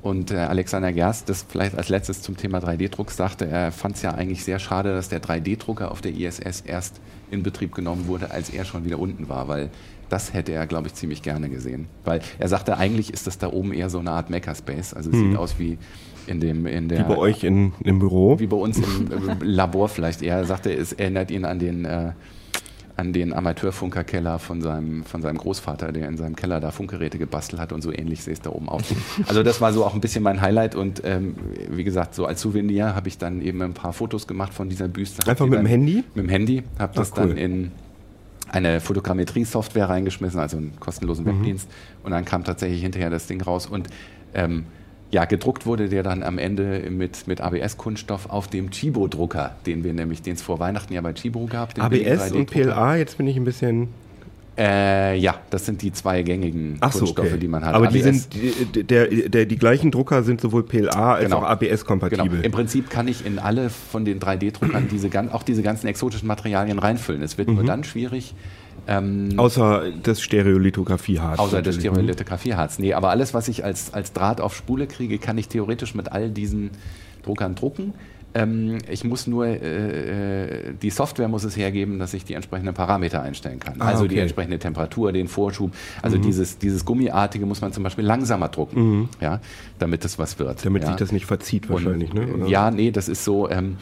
Und äh, Alexander Gerst, das vielleicht als letztes zum Thema 3D-Druck sagte, er fand es ja eigentlich sehr schade, dass der 3D-Drucker auf der ISS erst in Betrieb genommen wurde, als er schon wieder unten war, weil das hätte er, glaube ich, ziemlich gerne gesehen. Weil er sagte, eigentlich ist das da oben eher so eine Art Makerspace. Also es sieht aus wie in dem in der. Wie bei euch in, im Büro. wie bei uns im, Labor vielleicht eher. Er sagte, es erinnert ihn an den, äh, an den Amateurfunkerkeller von seinem, von seinem Großvater, der in seinem Keller da Funkgeräte gebastelt hat und so ähnlich sehe es da oben aus. Also das war so auch ein bisschen mein Highlight und ähm, wie gesagt, so als Souvenir habe ich dann eben ein paar Fotos gemacht von dieser Büste. Einfach mit dem Handy? Mit dem Handy, habe das Ach, cool. dann in eine Fotogrammetrie-Software reingeschmissen, also einen kostenlosen Mhm. Webdienst. Und dann kam tatsächlich hinterher das Ding raus. Und ähm, ja, gedruckt wurde der dann am Ende mit, mit ABS-Kunststoff auf dem Chibo-Drucker, den wir nämlich, den es vor Weihnachten ja bei Chibo gab. ABS und 3D-Drucker. PLA, jetzt bin ich ein bisschen. Äh, ja, das sind die zwei gängigen Ach so, Kunststoffe, okay. die man hat. Aber die ABS sind, die, der, der, die gleichen Drucker sind sowohl PLA als Genau. auch ABS-kompatibel. Genau. Im Prinzip kann ich in alle von den 3D-Druckern diese, auch diese ganzen exotischen Materialien reinfüllen. Es Mhm. wird nur dann schwierig, ähm, Außer das Stereolithografieharz. Außer das natürlich. Stereolithografieharz. Nee, aber alles, was ich als, als Draht auf Spule kriege, kann ich theoretisch mit all diesen Druckern drucken. Ähm, ich muss nur, äh, äh, die Software muss es hergeben, dass ich die entsprechenden Parameter einstellen kann. Ah, also die okay. Mhm. entsprechende Temperatur, den Vorschub. Also dieses, dieses Gummiartige muss man zum Beispiel langsamer drucken, ja, damit es was wird. Damit ja. sich das nicht verzieht wahrscheinlich, Und, ne? Oder? Ja, nee, das ist so. Ähm,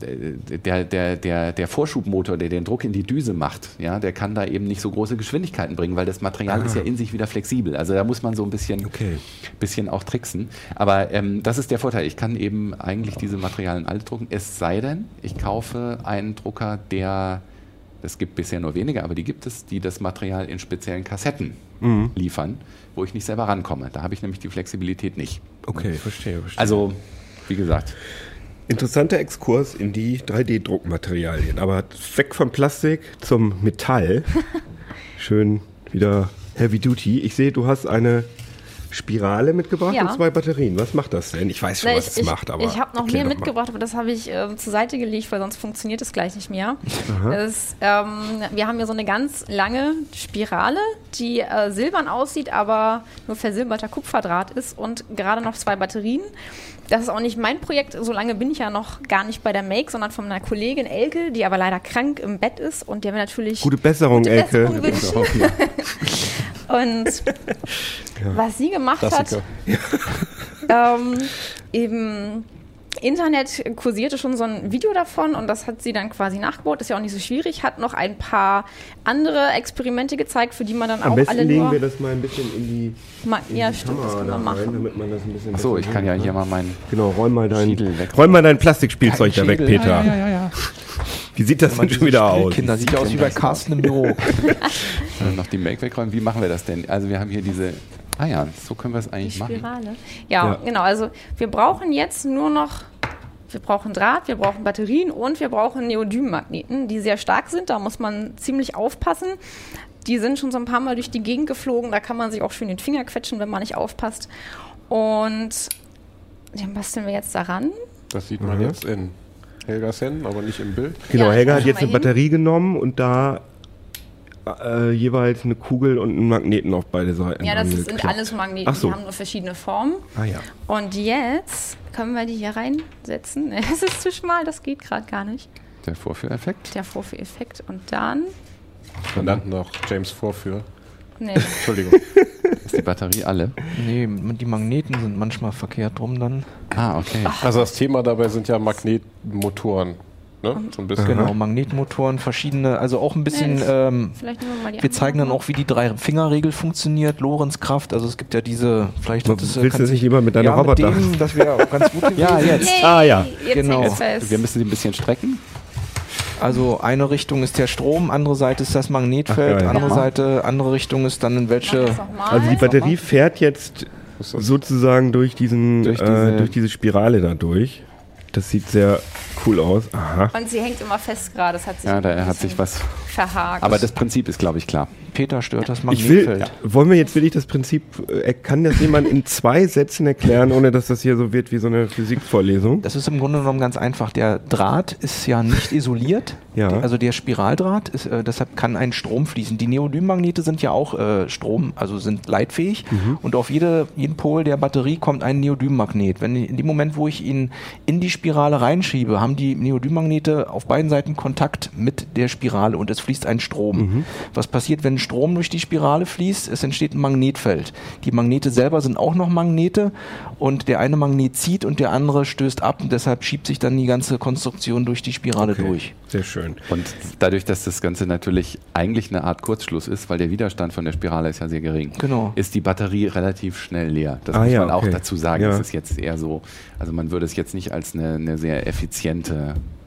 der, der, der, der Vorschubmotor, der den Druck in die Düse macht, ja, der kann da eben nicht so große Geschwindigkeiten bringen, weil das Material ist ja in sich wieder flexibel. Also da muss man so ein bisschen, Ah. Okay. bisschen auch tricksen. Aber ähm, das ist der Vorteil. Ich kann eben eigentlich diese Materialien alle drucken, es sei denn, ich kaufe einen Drucker, der, es gibt bisher nur wenige, aber die gibt es, die das Material in speziellen Kassetten Mhm. liefern, wo ich nicht selber rankomme. Da habe ich nämlich die Flexibilität nicht. Okay, verstehe, verstehe. Also, wie gesagt, Interessanter Exkurs in die 3D-Druckmaterialien. Aber weg vom Plastik zum Metall. [LAUGHS] Schön wieder Heavy Duty. Ich sehe, du hast eine Spirale mitgebracht Ja. und zwei Batterien. Was macht das denn? Ich weiß schon, Na, was ich es macht, aber. ich habe noch mehr mitgebracht, aber das habe ich äh, zur Seite gelegt, weil sonst funktioniert es gleich nicht mehr. Es, ähm, wir haben hier so eine ganz lange Spirale, die äh, silbern aussieht, aber nur versilberter Kupferdraht ist und gerade noch zwei Batterien. Das ist auch nicht mein Projekt, so lange bin ich ja noch gar nicht bei der Make, sondern von meiner Kollegin Elke, die aber leider krank im Bett ist und der wir natürlich Gute Besserung, gute Elke. Besserung [LAUGHS] wünschen. [LAUGHS] Und [LAUGHS] was sie gemacht Klassiker. hat, ähm, im Internet kursierte schon so ein Video davon und das hat sie dann quasi nachgebaut. Ist ja auch nicht so schwierig. Hat noch ein paar andere Experimente gezeigt, für die man dann Am auch besten alle legen nur. wir das mal ein bisschen in die, Ma in ja, die stimmt, das Kamera können wir da rein, machen. damit man das ein bisschen Achso, ich kann ja hier mal meinen Genau, räum mal dein, räum mal dein Plastikspielzeug da weg. Peter. Ja, ja, ja. Wie sieht das denn schon wieder aus? Kinder, sieht ja aus wie bei Carsten im Büro. noch die Make wegräumen. Wie machen wir das denn? Also wir haben hier diese. Ah ja, so können wir es Die eigentlich machen. Spirale. Ja, Ja. genau. Also wir brauchen jetzt nur noch, wir brauchen Draht, wir brauchen Batterien und wir brauchen Neodym-Magneten, die sehr stark sind. Da muss man ziemlich aufpassen. Die sind schon so ein paar Mal durch die Gegend geflogen. Da kann man sich auch schön den Finger quetschen, wenn man nicht aufpasst. Und den basteln wir jetzt daran. Das sieht man Mhm. jetzt in Helgas Händen, aber nicht im Bild. Genau, Ja, Helga hat jetzt eine hin. Batterie genommen und da äh, jeweils eine Kugel und einen Magneten auf beide Seiten. Ja, das sind alles Magneten. Ach so. Die haben nur verschiedene Formen. Ah ja. Und jetzt können wir die hier reinsetzen. [LAUGHS] Es ist zu schmal, das geht gerade gar nicht. Der Vorführeffekt. Der Vorführeffekt. Und dann. Nannten noch James Vorführ. Nee. [LAUGHS] Entschuldigung. [LAUGHS] Ist die Batterie alle? Nee, die Magneten sind manchmal verkehrt drum dann. Ah, okay. Also das Thema dabei sind ja Magnetmotoren. Ne? So ein bisschen. Genau, Magnetmotoren, verschiedene, also auch ein bisschen, Nee, das- ähm, Vielleicht nehmen wir mal die wir zeigen dann auch, wie die Drei-Finger-Regel funktioniert, Lorenzkraft, also es gibt ja diese, vielleicht Willst hattest du das nicht lieber mit deiner ja, Roboter? Mit dem, das wäre auch ganz gut. [LAUGHS] Ja, jetzt. Yay, Ah, ja. Jetzt Genau. fest. Wir müssen sie ein bisschen strecken. Also eine Richtung ist der Strom, andere Seite ist das Magnetfeld, Ach, andere Ja. Seite, andere Richtung ist dann in welche. das. Also die Batterie fährt jetzt das- sozusagen durch diesen Durch diese, diese- äh, durch diese Spirale da durch. Das sieht sehr cool aus. Aha. Und sie hängt immer fest gerade. Das hat sich Ja, da hat sich was. verhakt. Aber das Prinzip ist, glaube ich, klar. Peter stört das Ich will, Magnetfeld. wollen wir jetzt wirklich das Prinzip, äh, kann das jemand in zwei Sätzen erklären, ohne dass das hier so wird wie so eine Physikvorlesung? Das ist im Grunde genommen ganz einfach. Der Draht ist ja nicht isoliert. Ja. Also der Spiraldraht, ist, äh, deshalb kann ein Strom fließen. Die Neodym-Magnete sind ja auch äh, Strom, also sind leitfähig. Mhm. Und auf jede, jeden Pol der Batterie kommt ein Neodym-Magnet. Wenn in dem Moment, wo ich ihn in die Spirale reinschiebe, haben die Neodym-Magnete auf beiden Seiten Kontakt mit der Spirale und es fließt ein Strom. Mhm. Was passiert, wenn Strom durch die Spirale fließt? Es entsteht ein Magnetfeld. Die Magnete selber sind auch noch Magnete und der eine Magnet zieht und der andere stößt ab und deshalb schiebt sich dann die ganze Konstruktion durch die Spirale durch. Sehr schön. Und dadurch, dass das Ganze natürlich eigentlich eine Art Kurzschluss ist, weil der Widerstand von der Spirale ist ja sehr gering, Genau. ist die Batterie relativ schnell leer. Das Ah, muss ja, man auch okay. dazu sagen. Ja. Es ist jetzt eher so, also man würde es jetzt nicht als eine, eine sehr effiziente To.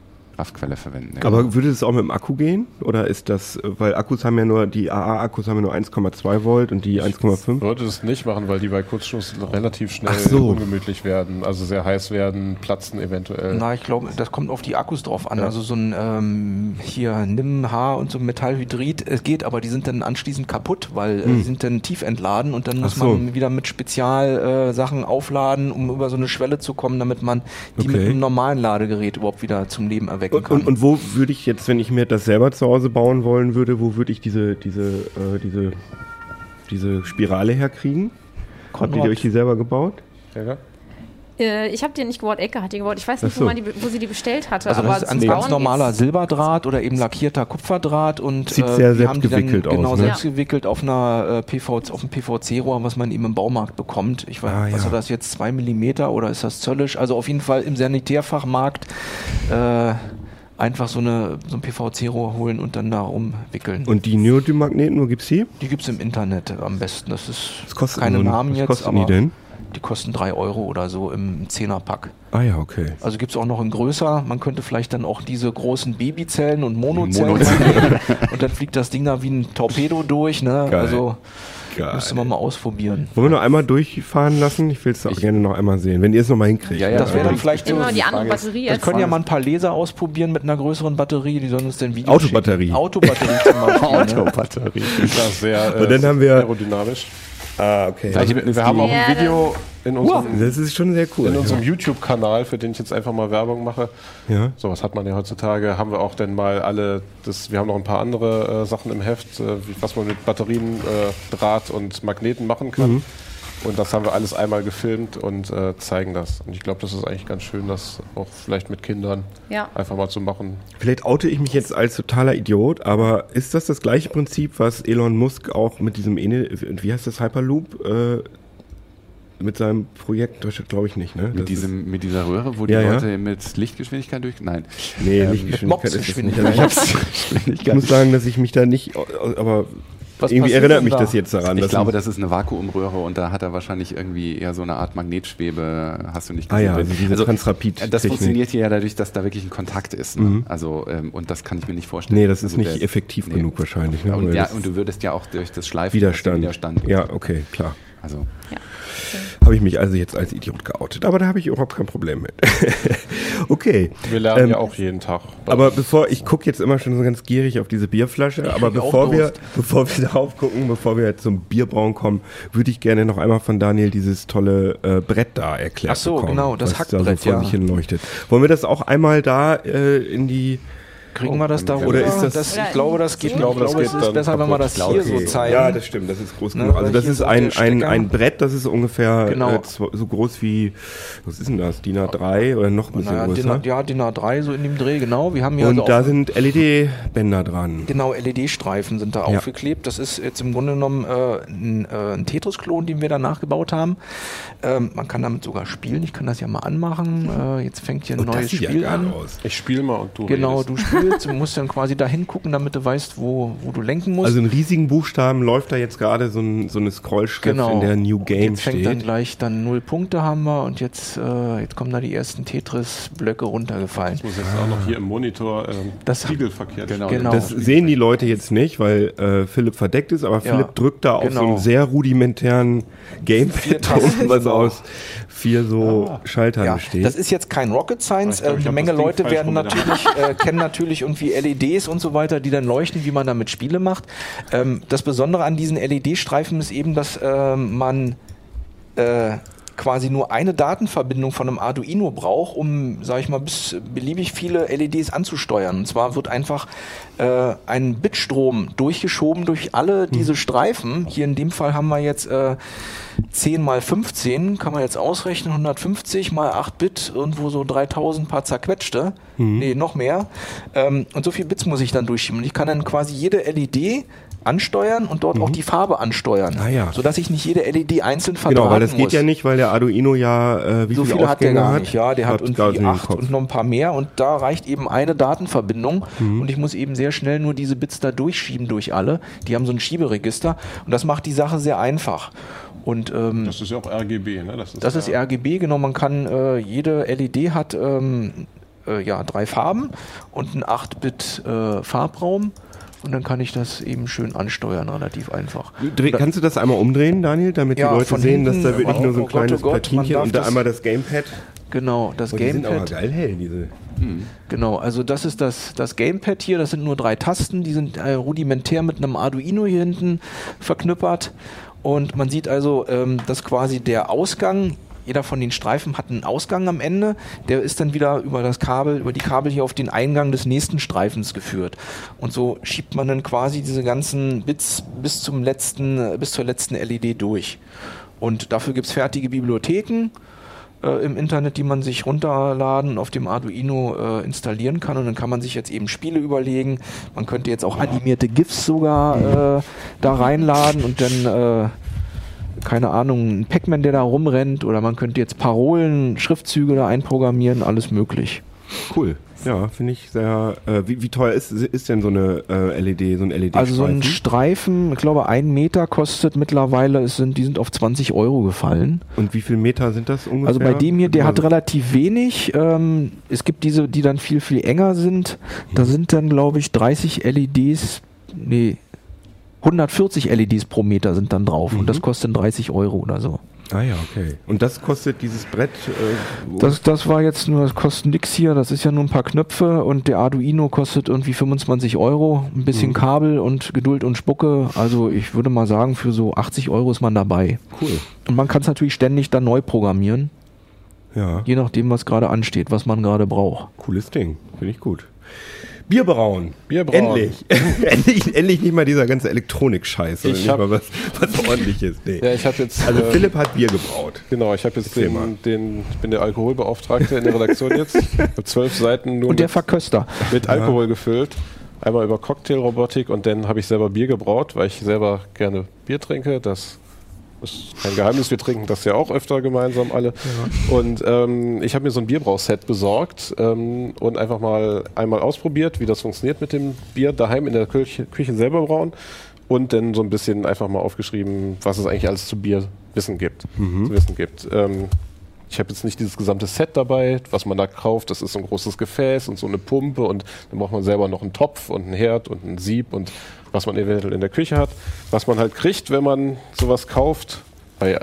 Kraftquelle verwenden. Aber würde es auch mit dem Akku gehen? Oder ist das, weil Akkus haben ja nur, die AA-Akkus haben ja nur 1,2 Volt und die 1,5? Ich würde es nicht machen, weil die bei Kurzschluss relativ schnell so. ungemütlich werden, also sehr heiß werden, platzen eventuell. Na, ich glaube, das kommt auf die Akkus drauf an. Also so ein ähm, hier NIM, H und so ein Metallhydrid, es geht, aber die sind dann anschließend kaputt, weil äh, die sind dann tief entladen und dann muss Hm. So. man wieder mit Spezialsachen äh, Sachen aufladen, um über so eine Schwelle zu kommen, damit man die mit Okay. einem normalen Ladegerät überhaupt wieder zum Leben erwecken Und, kann. und, und wo würde ich jetzt, wenn ich mir das selber zu Hause bauen wollen würde, wo würde ich diese, diese, äh, diese, diese Spirale herkriegen? Habt ihr Konrad, euch die selber gebaut? Ja, Äh, ich habe die nicht gebaut, Ecke hat die gebaut. Ich weiß nicht, so. wo, man die, wo sie die bestellt hatte. Also aber das ist ein ganz normaler Silberdraht oder eben lackierter Kupferdraht und Sieht äh, sehr wir haben die dann selbstgewickelt aus, genau ne? selbst gewickelt auf einer äh, PVC, auf einem PVC-Rohr, was man eben im Baumarkt bekommt. Ich weiß, Ah, was ja. ist das jetzt zwei Millimeter oder ist das zöllisch? Also auf jeden Fall im Sanitärfachmarkt äh, einfach so eine so ein PVC-Rohr holen und dann da umwickeln. Und die Neodym-Magneten, wo gibt's die? die gibt's im Internet am besten. Das ist Was kosten keine Namen was jetzt, kosten aber die denn? die kosten drei Euro oder so im Zehnerpack. Ah ja, okay. Also gibt's auch noch in größer. Man könnte vielleicht dann auch diese großen Babyzellen und Monozellen Monozellen. [LAUGHS] und dann fliegt das Ding da wie ein Torpedo durch. Ne? Geil. Also Geil. müsste man mal ausprobieren. Wollen wir noch einmal durchfahren lassen? Ich will es auch Ich- gerne noch einmal sehen, wenn ihr es noch mal hinkriegt. Ja, ja, das wäre dann vielleicht so. Immer die andere Batterie Wir können ja mal ein paar Laser ausprobieren mit einer größeren Batterie, die sollen uns dann Video Autobatterie. schicken. Autobatterie zum Beispiel. [LAUGHS] ne? Autobatterie. das ist sehr äh, Und dann haben wir- aerodynamisch. Ah, okay. Also wir, wir haben auch ein Video in unserem, Das ist schon sehr cool. in unserem YouTube-Kanal, für den ich jetzt einfach mal Werbung mache. ja. Sowas hat man ja heutzutage. Haben wir auch denn mal alle, das, wir haben noch ein paar andere äh, Sachen im Heft, äh, wie, was man mit Batterien, äh, Draht und Magneten machen kann. Und das haben wir alles einmal gefilmt und äh, zeigen das. Und ich glaube, das ist eigentlich ganz schön, das auch vielleicht mit Kindern Ja. einfach mal zu machen. Vielleicht oute ich mich jetzt als totaler Idiot, aber ist das das gleiche Prinzip, was Elon Musk auch mit diesem, wie heißt das, Hyperloop, äh, mit seinem Projekt, glaube ich nicht, ne? Das Mit, diesem, mit dieser Röhre, wo die Ja, ja. Leute mit Lichtgeschwindigkeit durch. Nein. nee, ähm, Lichtgeschwindigkeit ist das nicht. Also ich, [LAUGHS] ich muss sagen, dass ich mich da nicht, aber Was irgendwie erinnert mich da? das jetzt daran. Ich dass glaube, das ist eine Vakuumröhre und da hat er wahrscheinlich irgendwie eher so eine Art Magnetschwebe, hast du nicht Ah ja, also diese Transrapid-Technik. Das funktioniert hier ja dadurch, dass da wirklich ein Kontakt ist. Ne? Mhm. Also, ähm, und das kann ich mir nicht vorstellen. Nee, das ist also nicht der- effektiv nee. genug wahrscheinlich. Ne? Und, ja, und du würdest ja auch durch das Schleifen Widerstand. Widerstand. Ja, okay, klar. Also, Habe ich mich also jetzt als Idiot geoutet, aber da habe ich überhaupt kein Problem mit. [LAUGHS] okay. Wir lernen Ähm, ja auch jeden Tag. Aber bevor, ich gucke jetzt immer schon so ganz gierig auf diese Bierflasche, aber krieg auch bevor wir, [LAUGHS] bevor wir darauf gucken, bevor wir jetzt zum Bierbrauen kommen, würde ich gerne noch einmal von Daniel dieses tolle äh, Brett da erklärt Ach so, bekommen, genau, das was Hackbrett, da so vor ja. sich hin leuchtet. Wollen wir das auch einmal da äh, in die Kriegen wir das da Oder ist das- ich glaube, das geht, Ich glaube, das es geht ist dann besser, wenn wir kaputt. das hier glaube, so zeigen. Ja, das stimmt, das ist groß Ne, genug. Also das ist so ein, ein, ein Brett, das ist ungefähr Genau. äh, so groß wie, was ist denn das, DIN A3 oder noch ein bisschen naja, größer. DIN, ja, DIN A3 so in dem Dreh, genau. Wir haben hier Und also da auch- sind LED-Bänder dran. Genau, LED-Streifen sind da Ja. aufgeklebt. Das ist jetzt im Grunde genommen äh, ein, äh, ein Tetris-Klon, den wir da nachgebaut haben. Ähm, man kann damit sogar spielen. Ich kann das ja mal anmachen. Äh, jetzt fängt hier ein Oh, das neues sieht Spiel ja an. aus. Ich spiele mal und du Genau, redest. du spielst, du musst dann quasi da hingucken, damit du weißt, wo, wo du lenken musst. Also in riesigen Buchstaben läuft da jetzt gerade so, ein, so eine Scrollschrift, Genau. in der New Game jetzt fängt dann steht. gleich dann null Punkte haben wir und jetzt, äh, jetzt kommen da die ersten Tetris-Blöcke runtergefallen. Ich muss jetzt auch noch hier im Monitor Das- spiegelverkehrt Genau. stellen. Genau. Das sehen die Leute jetzt nicht, weil äh, Philipp verdeckt ist, aber Ja, Philipp drückt da auf so genau. einen sehr rudimentären Gamepad, Tasten, [LAUGHS] was aus vier so Schaltern Ja, besteht. das ist jetzt kein Rocket Science. Glaub, Äh, eine Menge Leute werden natürlich, äh, kennen natürlich irgendwie LEDs und so weiter, die dann leuchten, wie man damit Spiele macht. Ähm, das Besondere an diesen LED-Streifen ist eben, dass ähm, man äh, quasi nur eine Datenverbindung von einem Arduino braucht, um, sage ich mal, bis beliebig viele LEDs anzusteuern. Und zwar wird einfach äh, ein Bitstrom durchgeschoben durch alle diese Streifen. Hier in dem Fall haben wir jetzt äh, 10 mal 15, kann man jetzt ausrechnen, 150 mal 8 Bit, irgendwo so 3000 paar zerquetschte. Nee, noch mehr. Ähm, und so viel Bits muss ich dann durchschieben. Und ich kann dann quasi jede LED ansteuern und dort auch die Farbe ansteuern. Ah ja. Sodass ich nicht jede LED einzeln verdrahten genau, weil das geht muss. ja nicht, weil der Arduino ja äh, wie so viele viele hat der gar hat. nicht. Ja, der hat gerade irgendwie acht und noch ein paar mehr und da reicht eben eine Datenverbindung Mhm. und ich muss eben sehr schnell nur diese Bits da durchschieben durch alle. Die haben so ein Schieberegister und das macht die Sache sehr einfach. Und ähm, Das ist ja auch RGB, ne? Das ist, das ist RGB, genau. Man kann, äh, jede LED hat ähm, äh, ja, drei Farben und einen 8-Bit äh, Farbraum. Und dann kann ich das eben schön ansteuern, relativ einfach. Dreh, kannst du das einmal umdrehen, Daniel, damit Ja, die Leute sehen, dass hinten, da wirklich oh nur so ein Gott, oh kleines Gott, man Platinchen und da einmal das Gamepad? Genau, das Oh, die sind aber Gamepad. geil hell, diese. Genau, also das ist das, das Gamepad hier, das sind nur drei Tasten, die sind äh, rudimentär mit einem Arduino hier hinten verknüppert. Und man sieht also, ähm, dass quasi der Ausgang, jeder von den Streifen hat einen Ausgang am Ende, der ist dann wieder über das Kabel, über die Kabel hier auf den Eingang des nächsten Streifens geführt. Und so schiebt man dann quasi diese ganzen Bits bis zum letzten, bis zur letzten LED durch. Und dafür gibt's fertige Bibliotheken äh, im Internet, die man sich runterladen und auf dem Arduino äh, installieren kann. Und dann kann man sich jetzt eben Spiele überlegen. Man könnte jetzt auch animierte GIFs sogar äh, da reinladen und dann, äh, keine Ahnung, ein Pac-Man, der da rumrennt. Oder man könnte jetzt Parolen, Schriftzüge da einprogrammieren, alles möglich. Cool. Ja, finde ich sehr. Äh, wie, wie teuer ist, ist denn so eine äh, LED, so ein LED? Also so ein Streifen, ich glaube, ein Meter kostet mittlerweile, es sind, die sind auf 20 Euro gefallen. Und wie viel Meter sind das ungefähr? Also bei dem hier, der hat Also- relativ wenig. Ähm, es gibt diese, die dann viel, viel enger sind. Da sind dann, glaube ich, 30 LEDs, nee, 140 LEDs pro Meter sind dann drauf. Und das kostet dann 30 Euro oder so. Ah ja, okay. Und das kostet dieses Brett. Äh, Das, das war jetzt nur, das kostet nix hier. Das ist ja nur ein paar Knöpfe und der Arduino kostet irgendwie 25 Euro. Ein bisschen Kabel und Geduld und Spucke. Also ich würde mal sagen, für so 80 Euro ist man dabei. cool. Und man kann es natürlich ständig dann neu programmieren. Ja, Je nachdem, was gerade ansteht, was man gerade braucht. cooles Ding. Finde ich gut. Bierbrauen. Bierbrauen. Endlich. [LAUGHS] endlich. Endlich nicht mal dieser ganze Elektronik-Scheiß, sondern Ich nicht hab- mal was, was ordentliches. Nee. Ja, ich habe jetzt. also äh, Philipp hat Bier gebraut. Genau, ich habe jetzt Erzähl mal. den, den, ich bin der Alkoholbeauftragte in der Redaktion jetzt. Ich habe zwölf Seiten nur Und der mit, Verköster. mit Alkohol gefüllt. Einmal über Cocktailrobotik und dann habe ich selber Bier gebraut, weil ich selber gerne Bier trinke. Das ist kein Geheimnis, wir trinken das ja auch öfter gemeinsam alle. Und ähm, ich habe mir so ein Bierbrauset besorgt ähm, und einfach mal einmal ausprobiert, wie das funktioniert mit dem Bier daheim in der Küche, Küche selber brauen. Und dann so ein bisschen einfach mal aufgeschrieben, was es eigentlich alles zu Bier wissen gibt. Zu wissen gibt. Ähm, ich habe jetzt nicht dieses gesamte Set dabei, was man da kauft. Das ist so ein großes Gefäß und so eine Pumpe und dann braucht man selber noch einen Topf und einen Herd und ein Sieb und was man eventuell in der Küche hat. Was man halt kriegt, wenn man sowas kauft, bei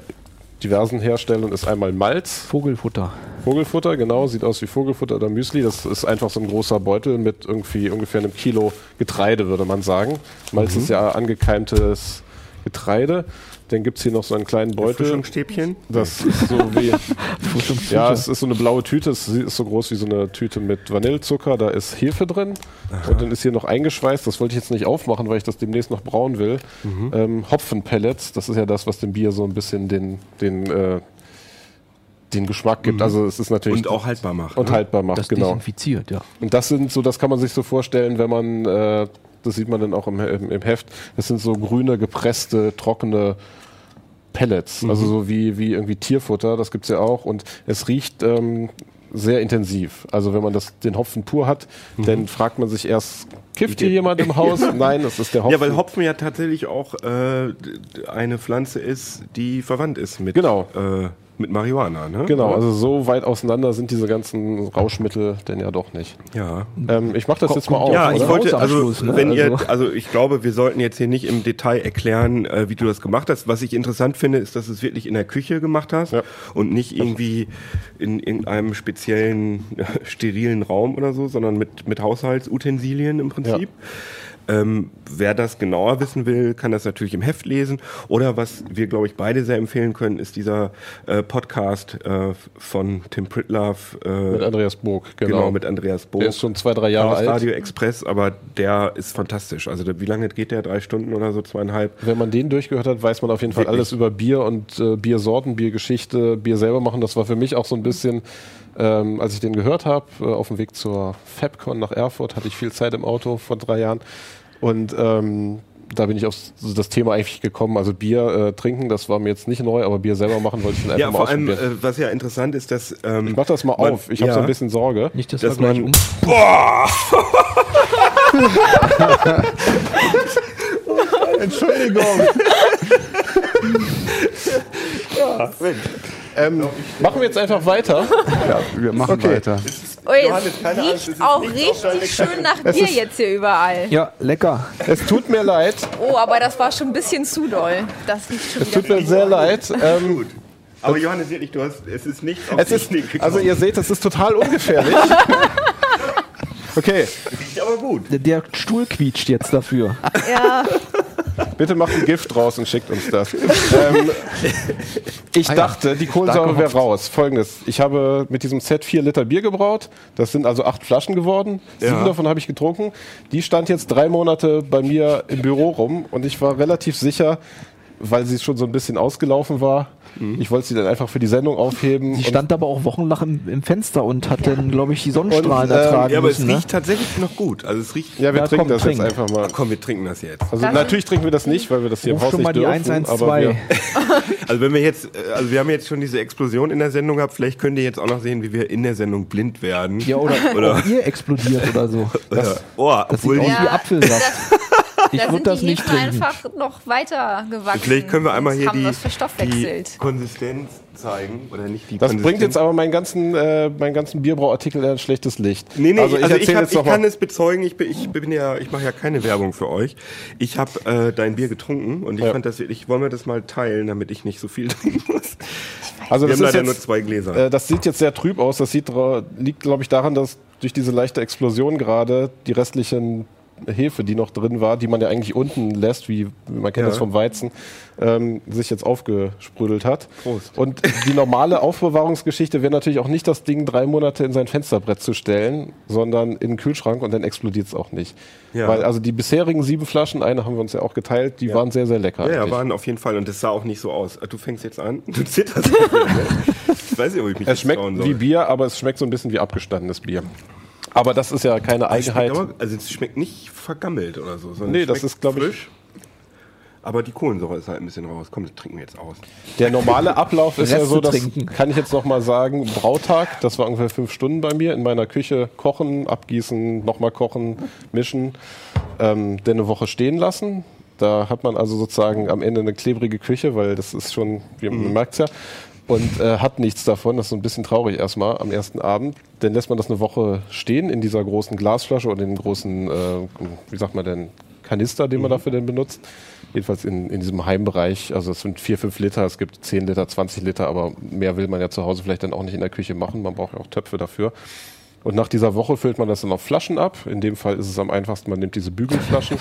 diversen Herstellern, ist einmal Malz, Vogelfutter. Vogelfutter, genau, sieht aus wie Vogelfutter oder Müsli. Das ist einfach so ein großer Beutel mit irgendwie ungefähr einem Kilo Getreide, würde man sagen. Malz ist ja angekeimtes Getreide. Dann gibt's hier noch so einen kleinen Beutel. Frischungsstäbchen. Das ist so wie. [LAUGHS] ja, es ist so eine blaue Tüte. Es ist so groß wie so eine Tüte mit Vanillezucker. Da ist Hefe drin. Und dann ist hier noch eingeschweißt. Das wollte ich jetzt nicht aufmachen, weil ich das demnächst noch brauen will. Ähm, Hopfenpellets. Das ist ja das, was dem Bier so ein bisschen den, den, äh, den Geschmack gibt. Also es ist natürlich. Und auch haltbar macht. und ne? haltbar macht, Das genau. desinfiziert, ja. Und das sind so, das kann man sich so vorstellen, wenn man, äh, das sieht man dann auch im, im, im Heft, das sind so grüne, gepresste, trockene Pellets, also so wie, wie irgendwie Tierfutter, das gibt's ja auch. Und es riecht ähm, sehr intensiv. Also wenn man das, den Hopfen pur hat, dann fragt man sich erst, kifft hier jemand im Haus? [LAUGHS] Nein, das ist der Hopfen. Ja, weil Hopfen ja tatsächlich auch äh, eine Pflanze ist, die verwandt ist mit, Genau. äh, mit Marihuana. Ne? Genau, also so weit auseinander sind diese ganzen Rauschmittel denn ja doch nicht. Ja. Ähm, ich mache das jetzt mal auf. Ja, oder? ich wollte, also, ne? wenn ihr, Also- also ich glaube, wir sollten jetzt hier nicht im Detail erklären, äh, wie du das gemacht hast. Was ich interessant finde, ist, dass du es wirklich in der Küche gemacht hast Ja. und nicht irgendwie in, in einem speziellen äh, [LAUGHS] sterilen Raum oder so, sondern mit, mit Haushaltsutensilien im Prinzip. Ähm, wer das genauer wissen will, kann das natürlich im Heft lesen. Oder was wir, glaube ich, beide sehr empfehlen können, ist dieser äh, Podcast äh, von Tim Pritlove. Äh, Mit Andreas Burg, genau. genau. mit Andreas Bo. Der ist schon zwei, drei Jahre Chaos alt. Radio Express, aber der ist fantastisch. Also wie lange geht der? Drei Stunden oder so, zweieinhalb? Wenn man den durchgehört hat, weiß man auf jeden Fall Wirklich? alles über Bier und äh, Biersorten, Biergeschichte, Bier selber machen. Das war für mich auch so ein bisschen, ähm, als ich den gehört habe, äh, auf dem Weg zur FabCon nach Erfurt, hatte ich viel Zeit im Auto vor drei Jahren. Und ähm, da bin ich auf so das Thema eigentlich gekommen. Also Bier äh, trinken, das war mir jetzt nicht neu, aber Bier selber machen wollte ich dann einfach Ja, mal vor allem, äh, was ja interessant ist, dass. Ähm, ich mach das mal man- auf. Ich habe ja. so ein bisschen Sorge. Nicht, dass, Dass man- um. [LAUGHS] [LAUGHS] Entschuldigung. [LAUGHS] ähm, machen wir jetzt einfach weiter. Ja, wir machen Okay. weiter. Oh, es Johannes, Angst, es riecht ist auch richtig schön nach Bier jetzt hier überall. Ja, lecker. Es tut mir leid. Oh, aber das war schon ein bisschen zu doll. Das riecht schon Es tut mir sehr leid. Ähm, gut. Aber Johannes, wirklich, du hast, es ist nicht auf Es ist, also ihr seht, es ist total ungefährlich. [LAUGHS] Okay, riecht aber gut. Der- Der Stuhl quietscht jetzt dafür. Ja, bitte macht ein Gift raus und schickt uns das. [LAUGHS] ähm, ich Ah ja, dachte, die Kohlensäure wäre raus. Folgendes, ich habe mit diesem Set vier Liter Bier gebraut. Das sind also acht Flaschen geworden. Sieben Ja. davon habe ich getrunken. Die stand jetzt drei Monate bei mir im Büro rum und ich war relativ sicher, weil sie schon so ein bisschen ausgelaufen war. Ich wollte sie dann einfach für die Sendung aufheben. Sie stand aber auch wochenlang im, im Fenster und hat dann, glaube ich, die Sonnenstrahlen Und, ähm, ertragen Ja, aber es müssen. Ne? riecht tatsächlich noch gut. Also es riecht. ja, wir Ja, trinken komm, das trink. jetzt einfach mal. Komm, wir trinken das jetzt. Also Das- natürlich trinken wir das nicht, weil wir das hier im Ruf Haus schon nicht mal die dürfen. 112. Aber wir, [LAUGHS] Also wenn wir jetzt, äh, also wir haben jetzt schon diese Explosion in der Sendung gehabt, vielleicht könnt ihr jetzt auch noch sehen, wie wir in der Sendung blind werden. Ja, oder, Oder- ihr explodiert oder so. [LAUGHS] Oder, oh, Das sieht obwohl aus die, Ja, wie Apfelsaft. [LAUGHS] [LAUGHS] Ich da würde sind das die nicht Hefen trinken. einfach noch weiter gewachsen. vielleicht können wir einmal hier die, das die verstoffwechselt. Konsistenz zeigen. Oder nicht die das Konsistenz. bringt jetzt aber meinen ganzen, äh, meinen ganzen Bierbrauartikel in ein schlechtes Licht. Nee, nee, also ich, also ich, hab, jetzt ich kann es bezeugen, ich bin, ich bin ja, ich mache ja keine Werbung für euch. Ich habe äh, dein Bier getrunken und ich Ja. fand das wirklich, wollen wir das mal teilen, damit ich nicht so viel [LAUGHS] trinken muss. Also Wir das haben ist leider nur jetzt, zwei Gläser. äh, das sieht jetzt sehr trüb aus. Das sieht, liegt, glaube ich, daran, dass durch diese leichte Explosion gerade die restlichen Hefe, die noch drin war, die man ja eigentlich unten lässt, wie man kennt Ja. das vom Weizen, ähm, sich jetzt aufgesprudelt hat. Prost. Und die normale Aufbewahrungsgeschichte wäre natürlich auch nicht das Ding drei Monate in sein Fensterbrett zu stellen, sondern in den Kühlschrank und dann explodiert es auch nicht. Ja. Weil also die bisherigen sieben Flaschen, eine haben wir uns ja auch geteilt, die waren sehr, sehr lecker. Ja, ja, waren auf jeden Fall. Und das sah auch nicht so aus. Du fängst jetzt an. Du zitterst. [LAUGHS] ich weiß nicht, ob ich mich Es schmeckt wie. Bier, aber es schmeckt so ein bisschen wie abgestandenes Bier. Aber das ist ja keine Es schmeckt Eigenheit. aber, also es schmeckt nicht vergammelt oder so. sondern Nee, es das ist, glaube ich, frisch. Aber die Kohlensäure ist halt ein bisschen raus. Komm, das trinken wir jetzt aus. Der normale Ablauf ist ja so, das kann ich jetzt noch mal sagen, Brautag, das war ungefähr fünf Stunden bei mir in meiner Küche kochen, abgießen, nochmal kochen, mischen, ähm, dann eine Woche stehen lassen. Da hat man also sozusagen am Ende eine klebrige Küche, weil das ist schon, wie man merkt's ja, und äh, hat nichts davon. Das ist so ein bisschen traurig erstmal am ersten Abend. Dann lässt man das eine Woche stehen in dieser großen Glasflasche oder in dem großen, äh, wie sagt man denn, Kanister, den man dafür denn benutzt. Jedenfalls in, in diesem Heimbereich, also es sind vier, fünf Liter, es gibt 10 Liter, 20 Liter, aber mehr will man ja zu Hause vielleicht dann auch nicht in der Küche machen. Man braucht ja auch Töpfe dafür. Und nach dieser Woche füllt man das dann auf Flaschen ab. In dem Fall ist es am einfachsten, man nimmt diese Bügelflaschen,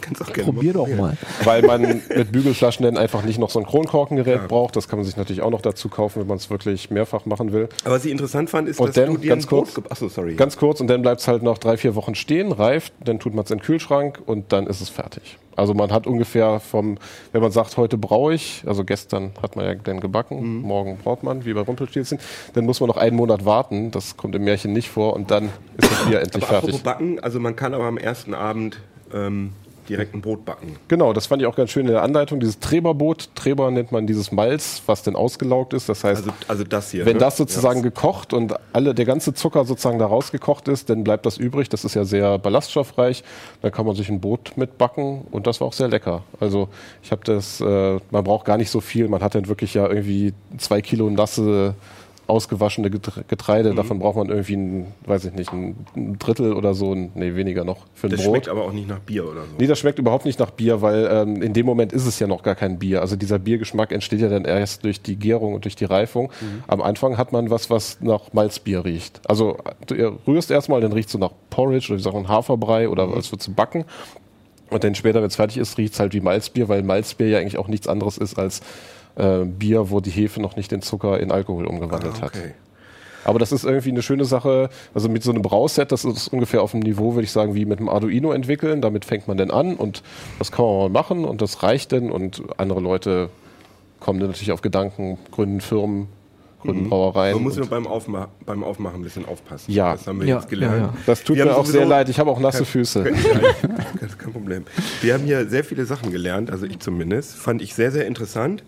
Kannst auch gerne Probier mal doch mal. weil man mit Bügelflaschen dann einfach nicht noch so ein Kronkorkengerät braucht. Das kann man sich natürlich auch noch dazu kaufen, wenn man es wirklich mehrfach machen will. Aber was ich interessant fand, ist, Und dass dann, du dir ganz Brot kurz, Achso, sorry. Ganz kurz und dann bleibt es halt noch drei, vier Wochen stehen, reift, dann tut man es in den Kühlschrank und dann ist es fertig. Also man hat ungefähr vom, wenn man sagt, heute braue ich, also gestern hat man ja dann gebacken, Mhm. morgen braut man, wie bei Rumpelstilzchen, dann muss man noch einen Monat warten, das kommt im Märchen nicht vor und dann ist das Bier endlich aber fertig. backen, also man kann aber am ersten Abend ähm, direkt ein Brot backen. Genau, das fand ich auch ganz schön in der Anleitung, dieses Treberboot, Treber nennt man dieses Malz, was denn ausgelaugt ist, das heißt, Also, also das hier. Wenn ne? das sozusagen gekocht und alle, der ganze Zucker sozusagen da rausgekocht ist, dann bleibt das übrig. Das ist ja sehr ballaststoffreich. Dann kann man sich ein Brot mitbacken und das war auch sehr lecker. Also ich habe das, äh, man braucht gar nicht so viel. Man hat dann wirklich ja irgendwie zwei Kilo nasse ausgewaschene Getre- Getreide. Davon braucht man irgendwie ein, weiß ich nicht, ein Drittel oder so, nee, weniger noch für ein Das Brot. schmeckt aber auch nicht nach Bier oder so. Nee, das schmeckt überhaupt nicht nach Bier, weil ähm, in dem Moment ist es ja noch gar kein Bier. Also dieser Biergeschmack entsteht ja dann erst durch die Gärung und durch die Reifung. Am Anfang hat man was, was nach Malzbier riecht. Also du rührst erstmal, dann riecht so nach Porridge oder wie sagt man Haferbrei oder als wird zu backen. Und dann später, wenn es fertig ist, riecht es halt wie Malzbier, weil Malzbier ja eigentlich auch nichts anderes ist als äh, Bier, wo die Hefe noch nicht den Zucker in Alkohol umgewandelt Ah, hat. okay. Aber das ist irgendwie eine schöne Sache. Also mit so einem Brauset, das ist ungefähr auf dem Niveau, würde ich sagen, wie mit einem Arduino entwickeln. Damit fängt man dann an und das kann man mal machen und das reicht dann und andere Leute kommen dann natürlich auf Gedanken, gründen Firmen, gründen Brauereien. Man muss nur beim, Aufma beim Aufmachen ein bisschen aufpassen. Ja. Das haben wir Ja, jetzt gelernt. ja, ja. das tut Wir mir auch sehr leid. Ich habe auch nasse Füße. Das ist kein Problem. Wir haben hier sehr viele Sachen gelernt, also ich zumindest. Fand ich sehr, sehr interessant.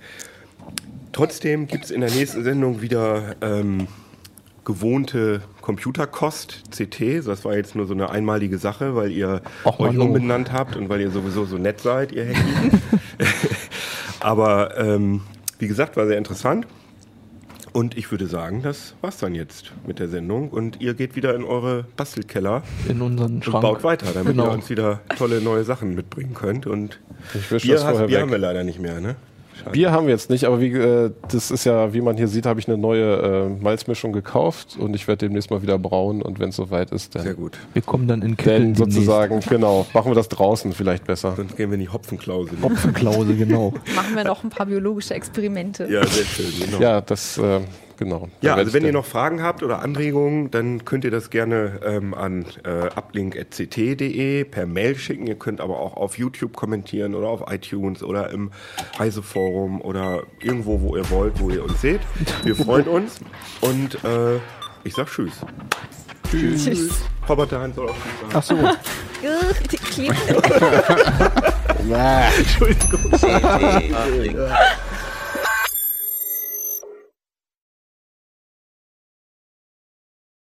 Trotzdem gibt es in der nächsten Sendung wieder ähm, gewohnte Computerkost, CT. Das war jetzt nur so eine einmalige Sache, weil ihr Ach, euch Manu. umbenannt habt und weil ihr sowieso so nett seid, ihr Hacky. [LAUGHS] Aber ähm, wie gesagt, war sehr interessant. Und ich würde sagen, das war's dann jetzt mit der Sendung. Und ihr geht wieder in eure Bastelkeller In unseren und Schrank. baut weiter, damit Genau. ihr uns wieder tolle neue Sachen mitbringen könnt. Und Ich wisch Bier, das hast, Bier haben wir leider nicht mehr, ne? Schade. Bier haben wir jetzt nicht, aber wie, äh, das ist ja, wie man hier sieht, habe ich eine neue äh, Malzmischung gekauft und ich werde demnächst mal wieder brauen und wenn es soweit ist, Sehr dann, gut. Wir kommen dann in Kitteln dann sozusagen, genau, machen wir das draußen vielleicht besser. Sonst gehen wir in die Hopfenklausel. Hopfenklause, genau. Machen wir noch ein paar biologische Experimente. Ja, sehr schön. Genau. Ja, das, äh, genau. Ja, also wenn ihr noch Fragen habt oder Anregungen, dann könnt ihr das gerne ähm, an äh, uplink.ct.de per Mail schicken. Ihr könnt aber auch auf YouTube kommentieren oder auf iTunes oder im Reiseforum oder irgendwo, wo ihr wollt, wo ihr uns seht. Wir freuen [LAUGHS] uns und äh, ich sag Tschüss. Tschüss. Robert Hahn soll auch Tschüss sagen. Ach so. [LAUGHS] Die Kleber- [LAUGHS] Entschuldigung.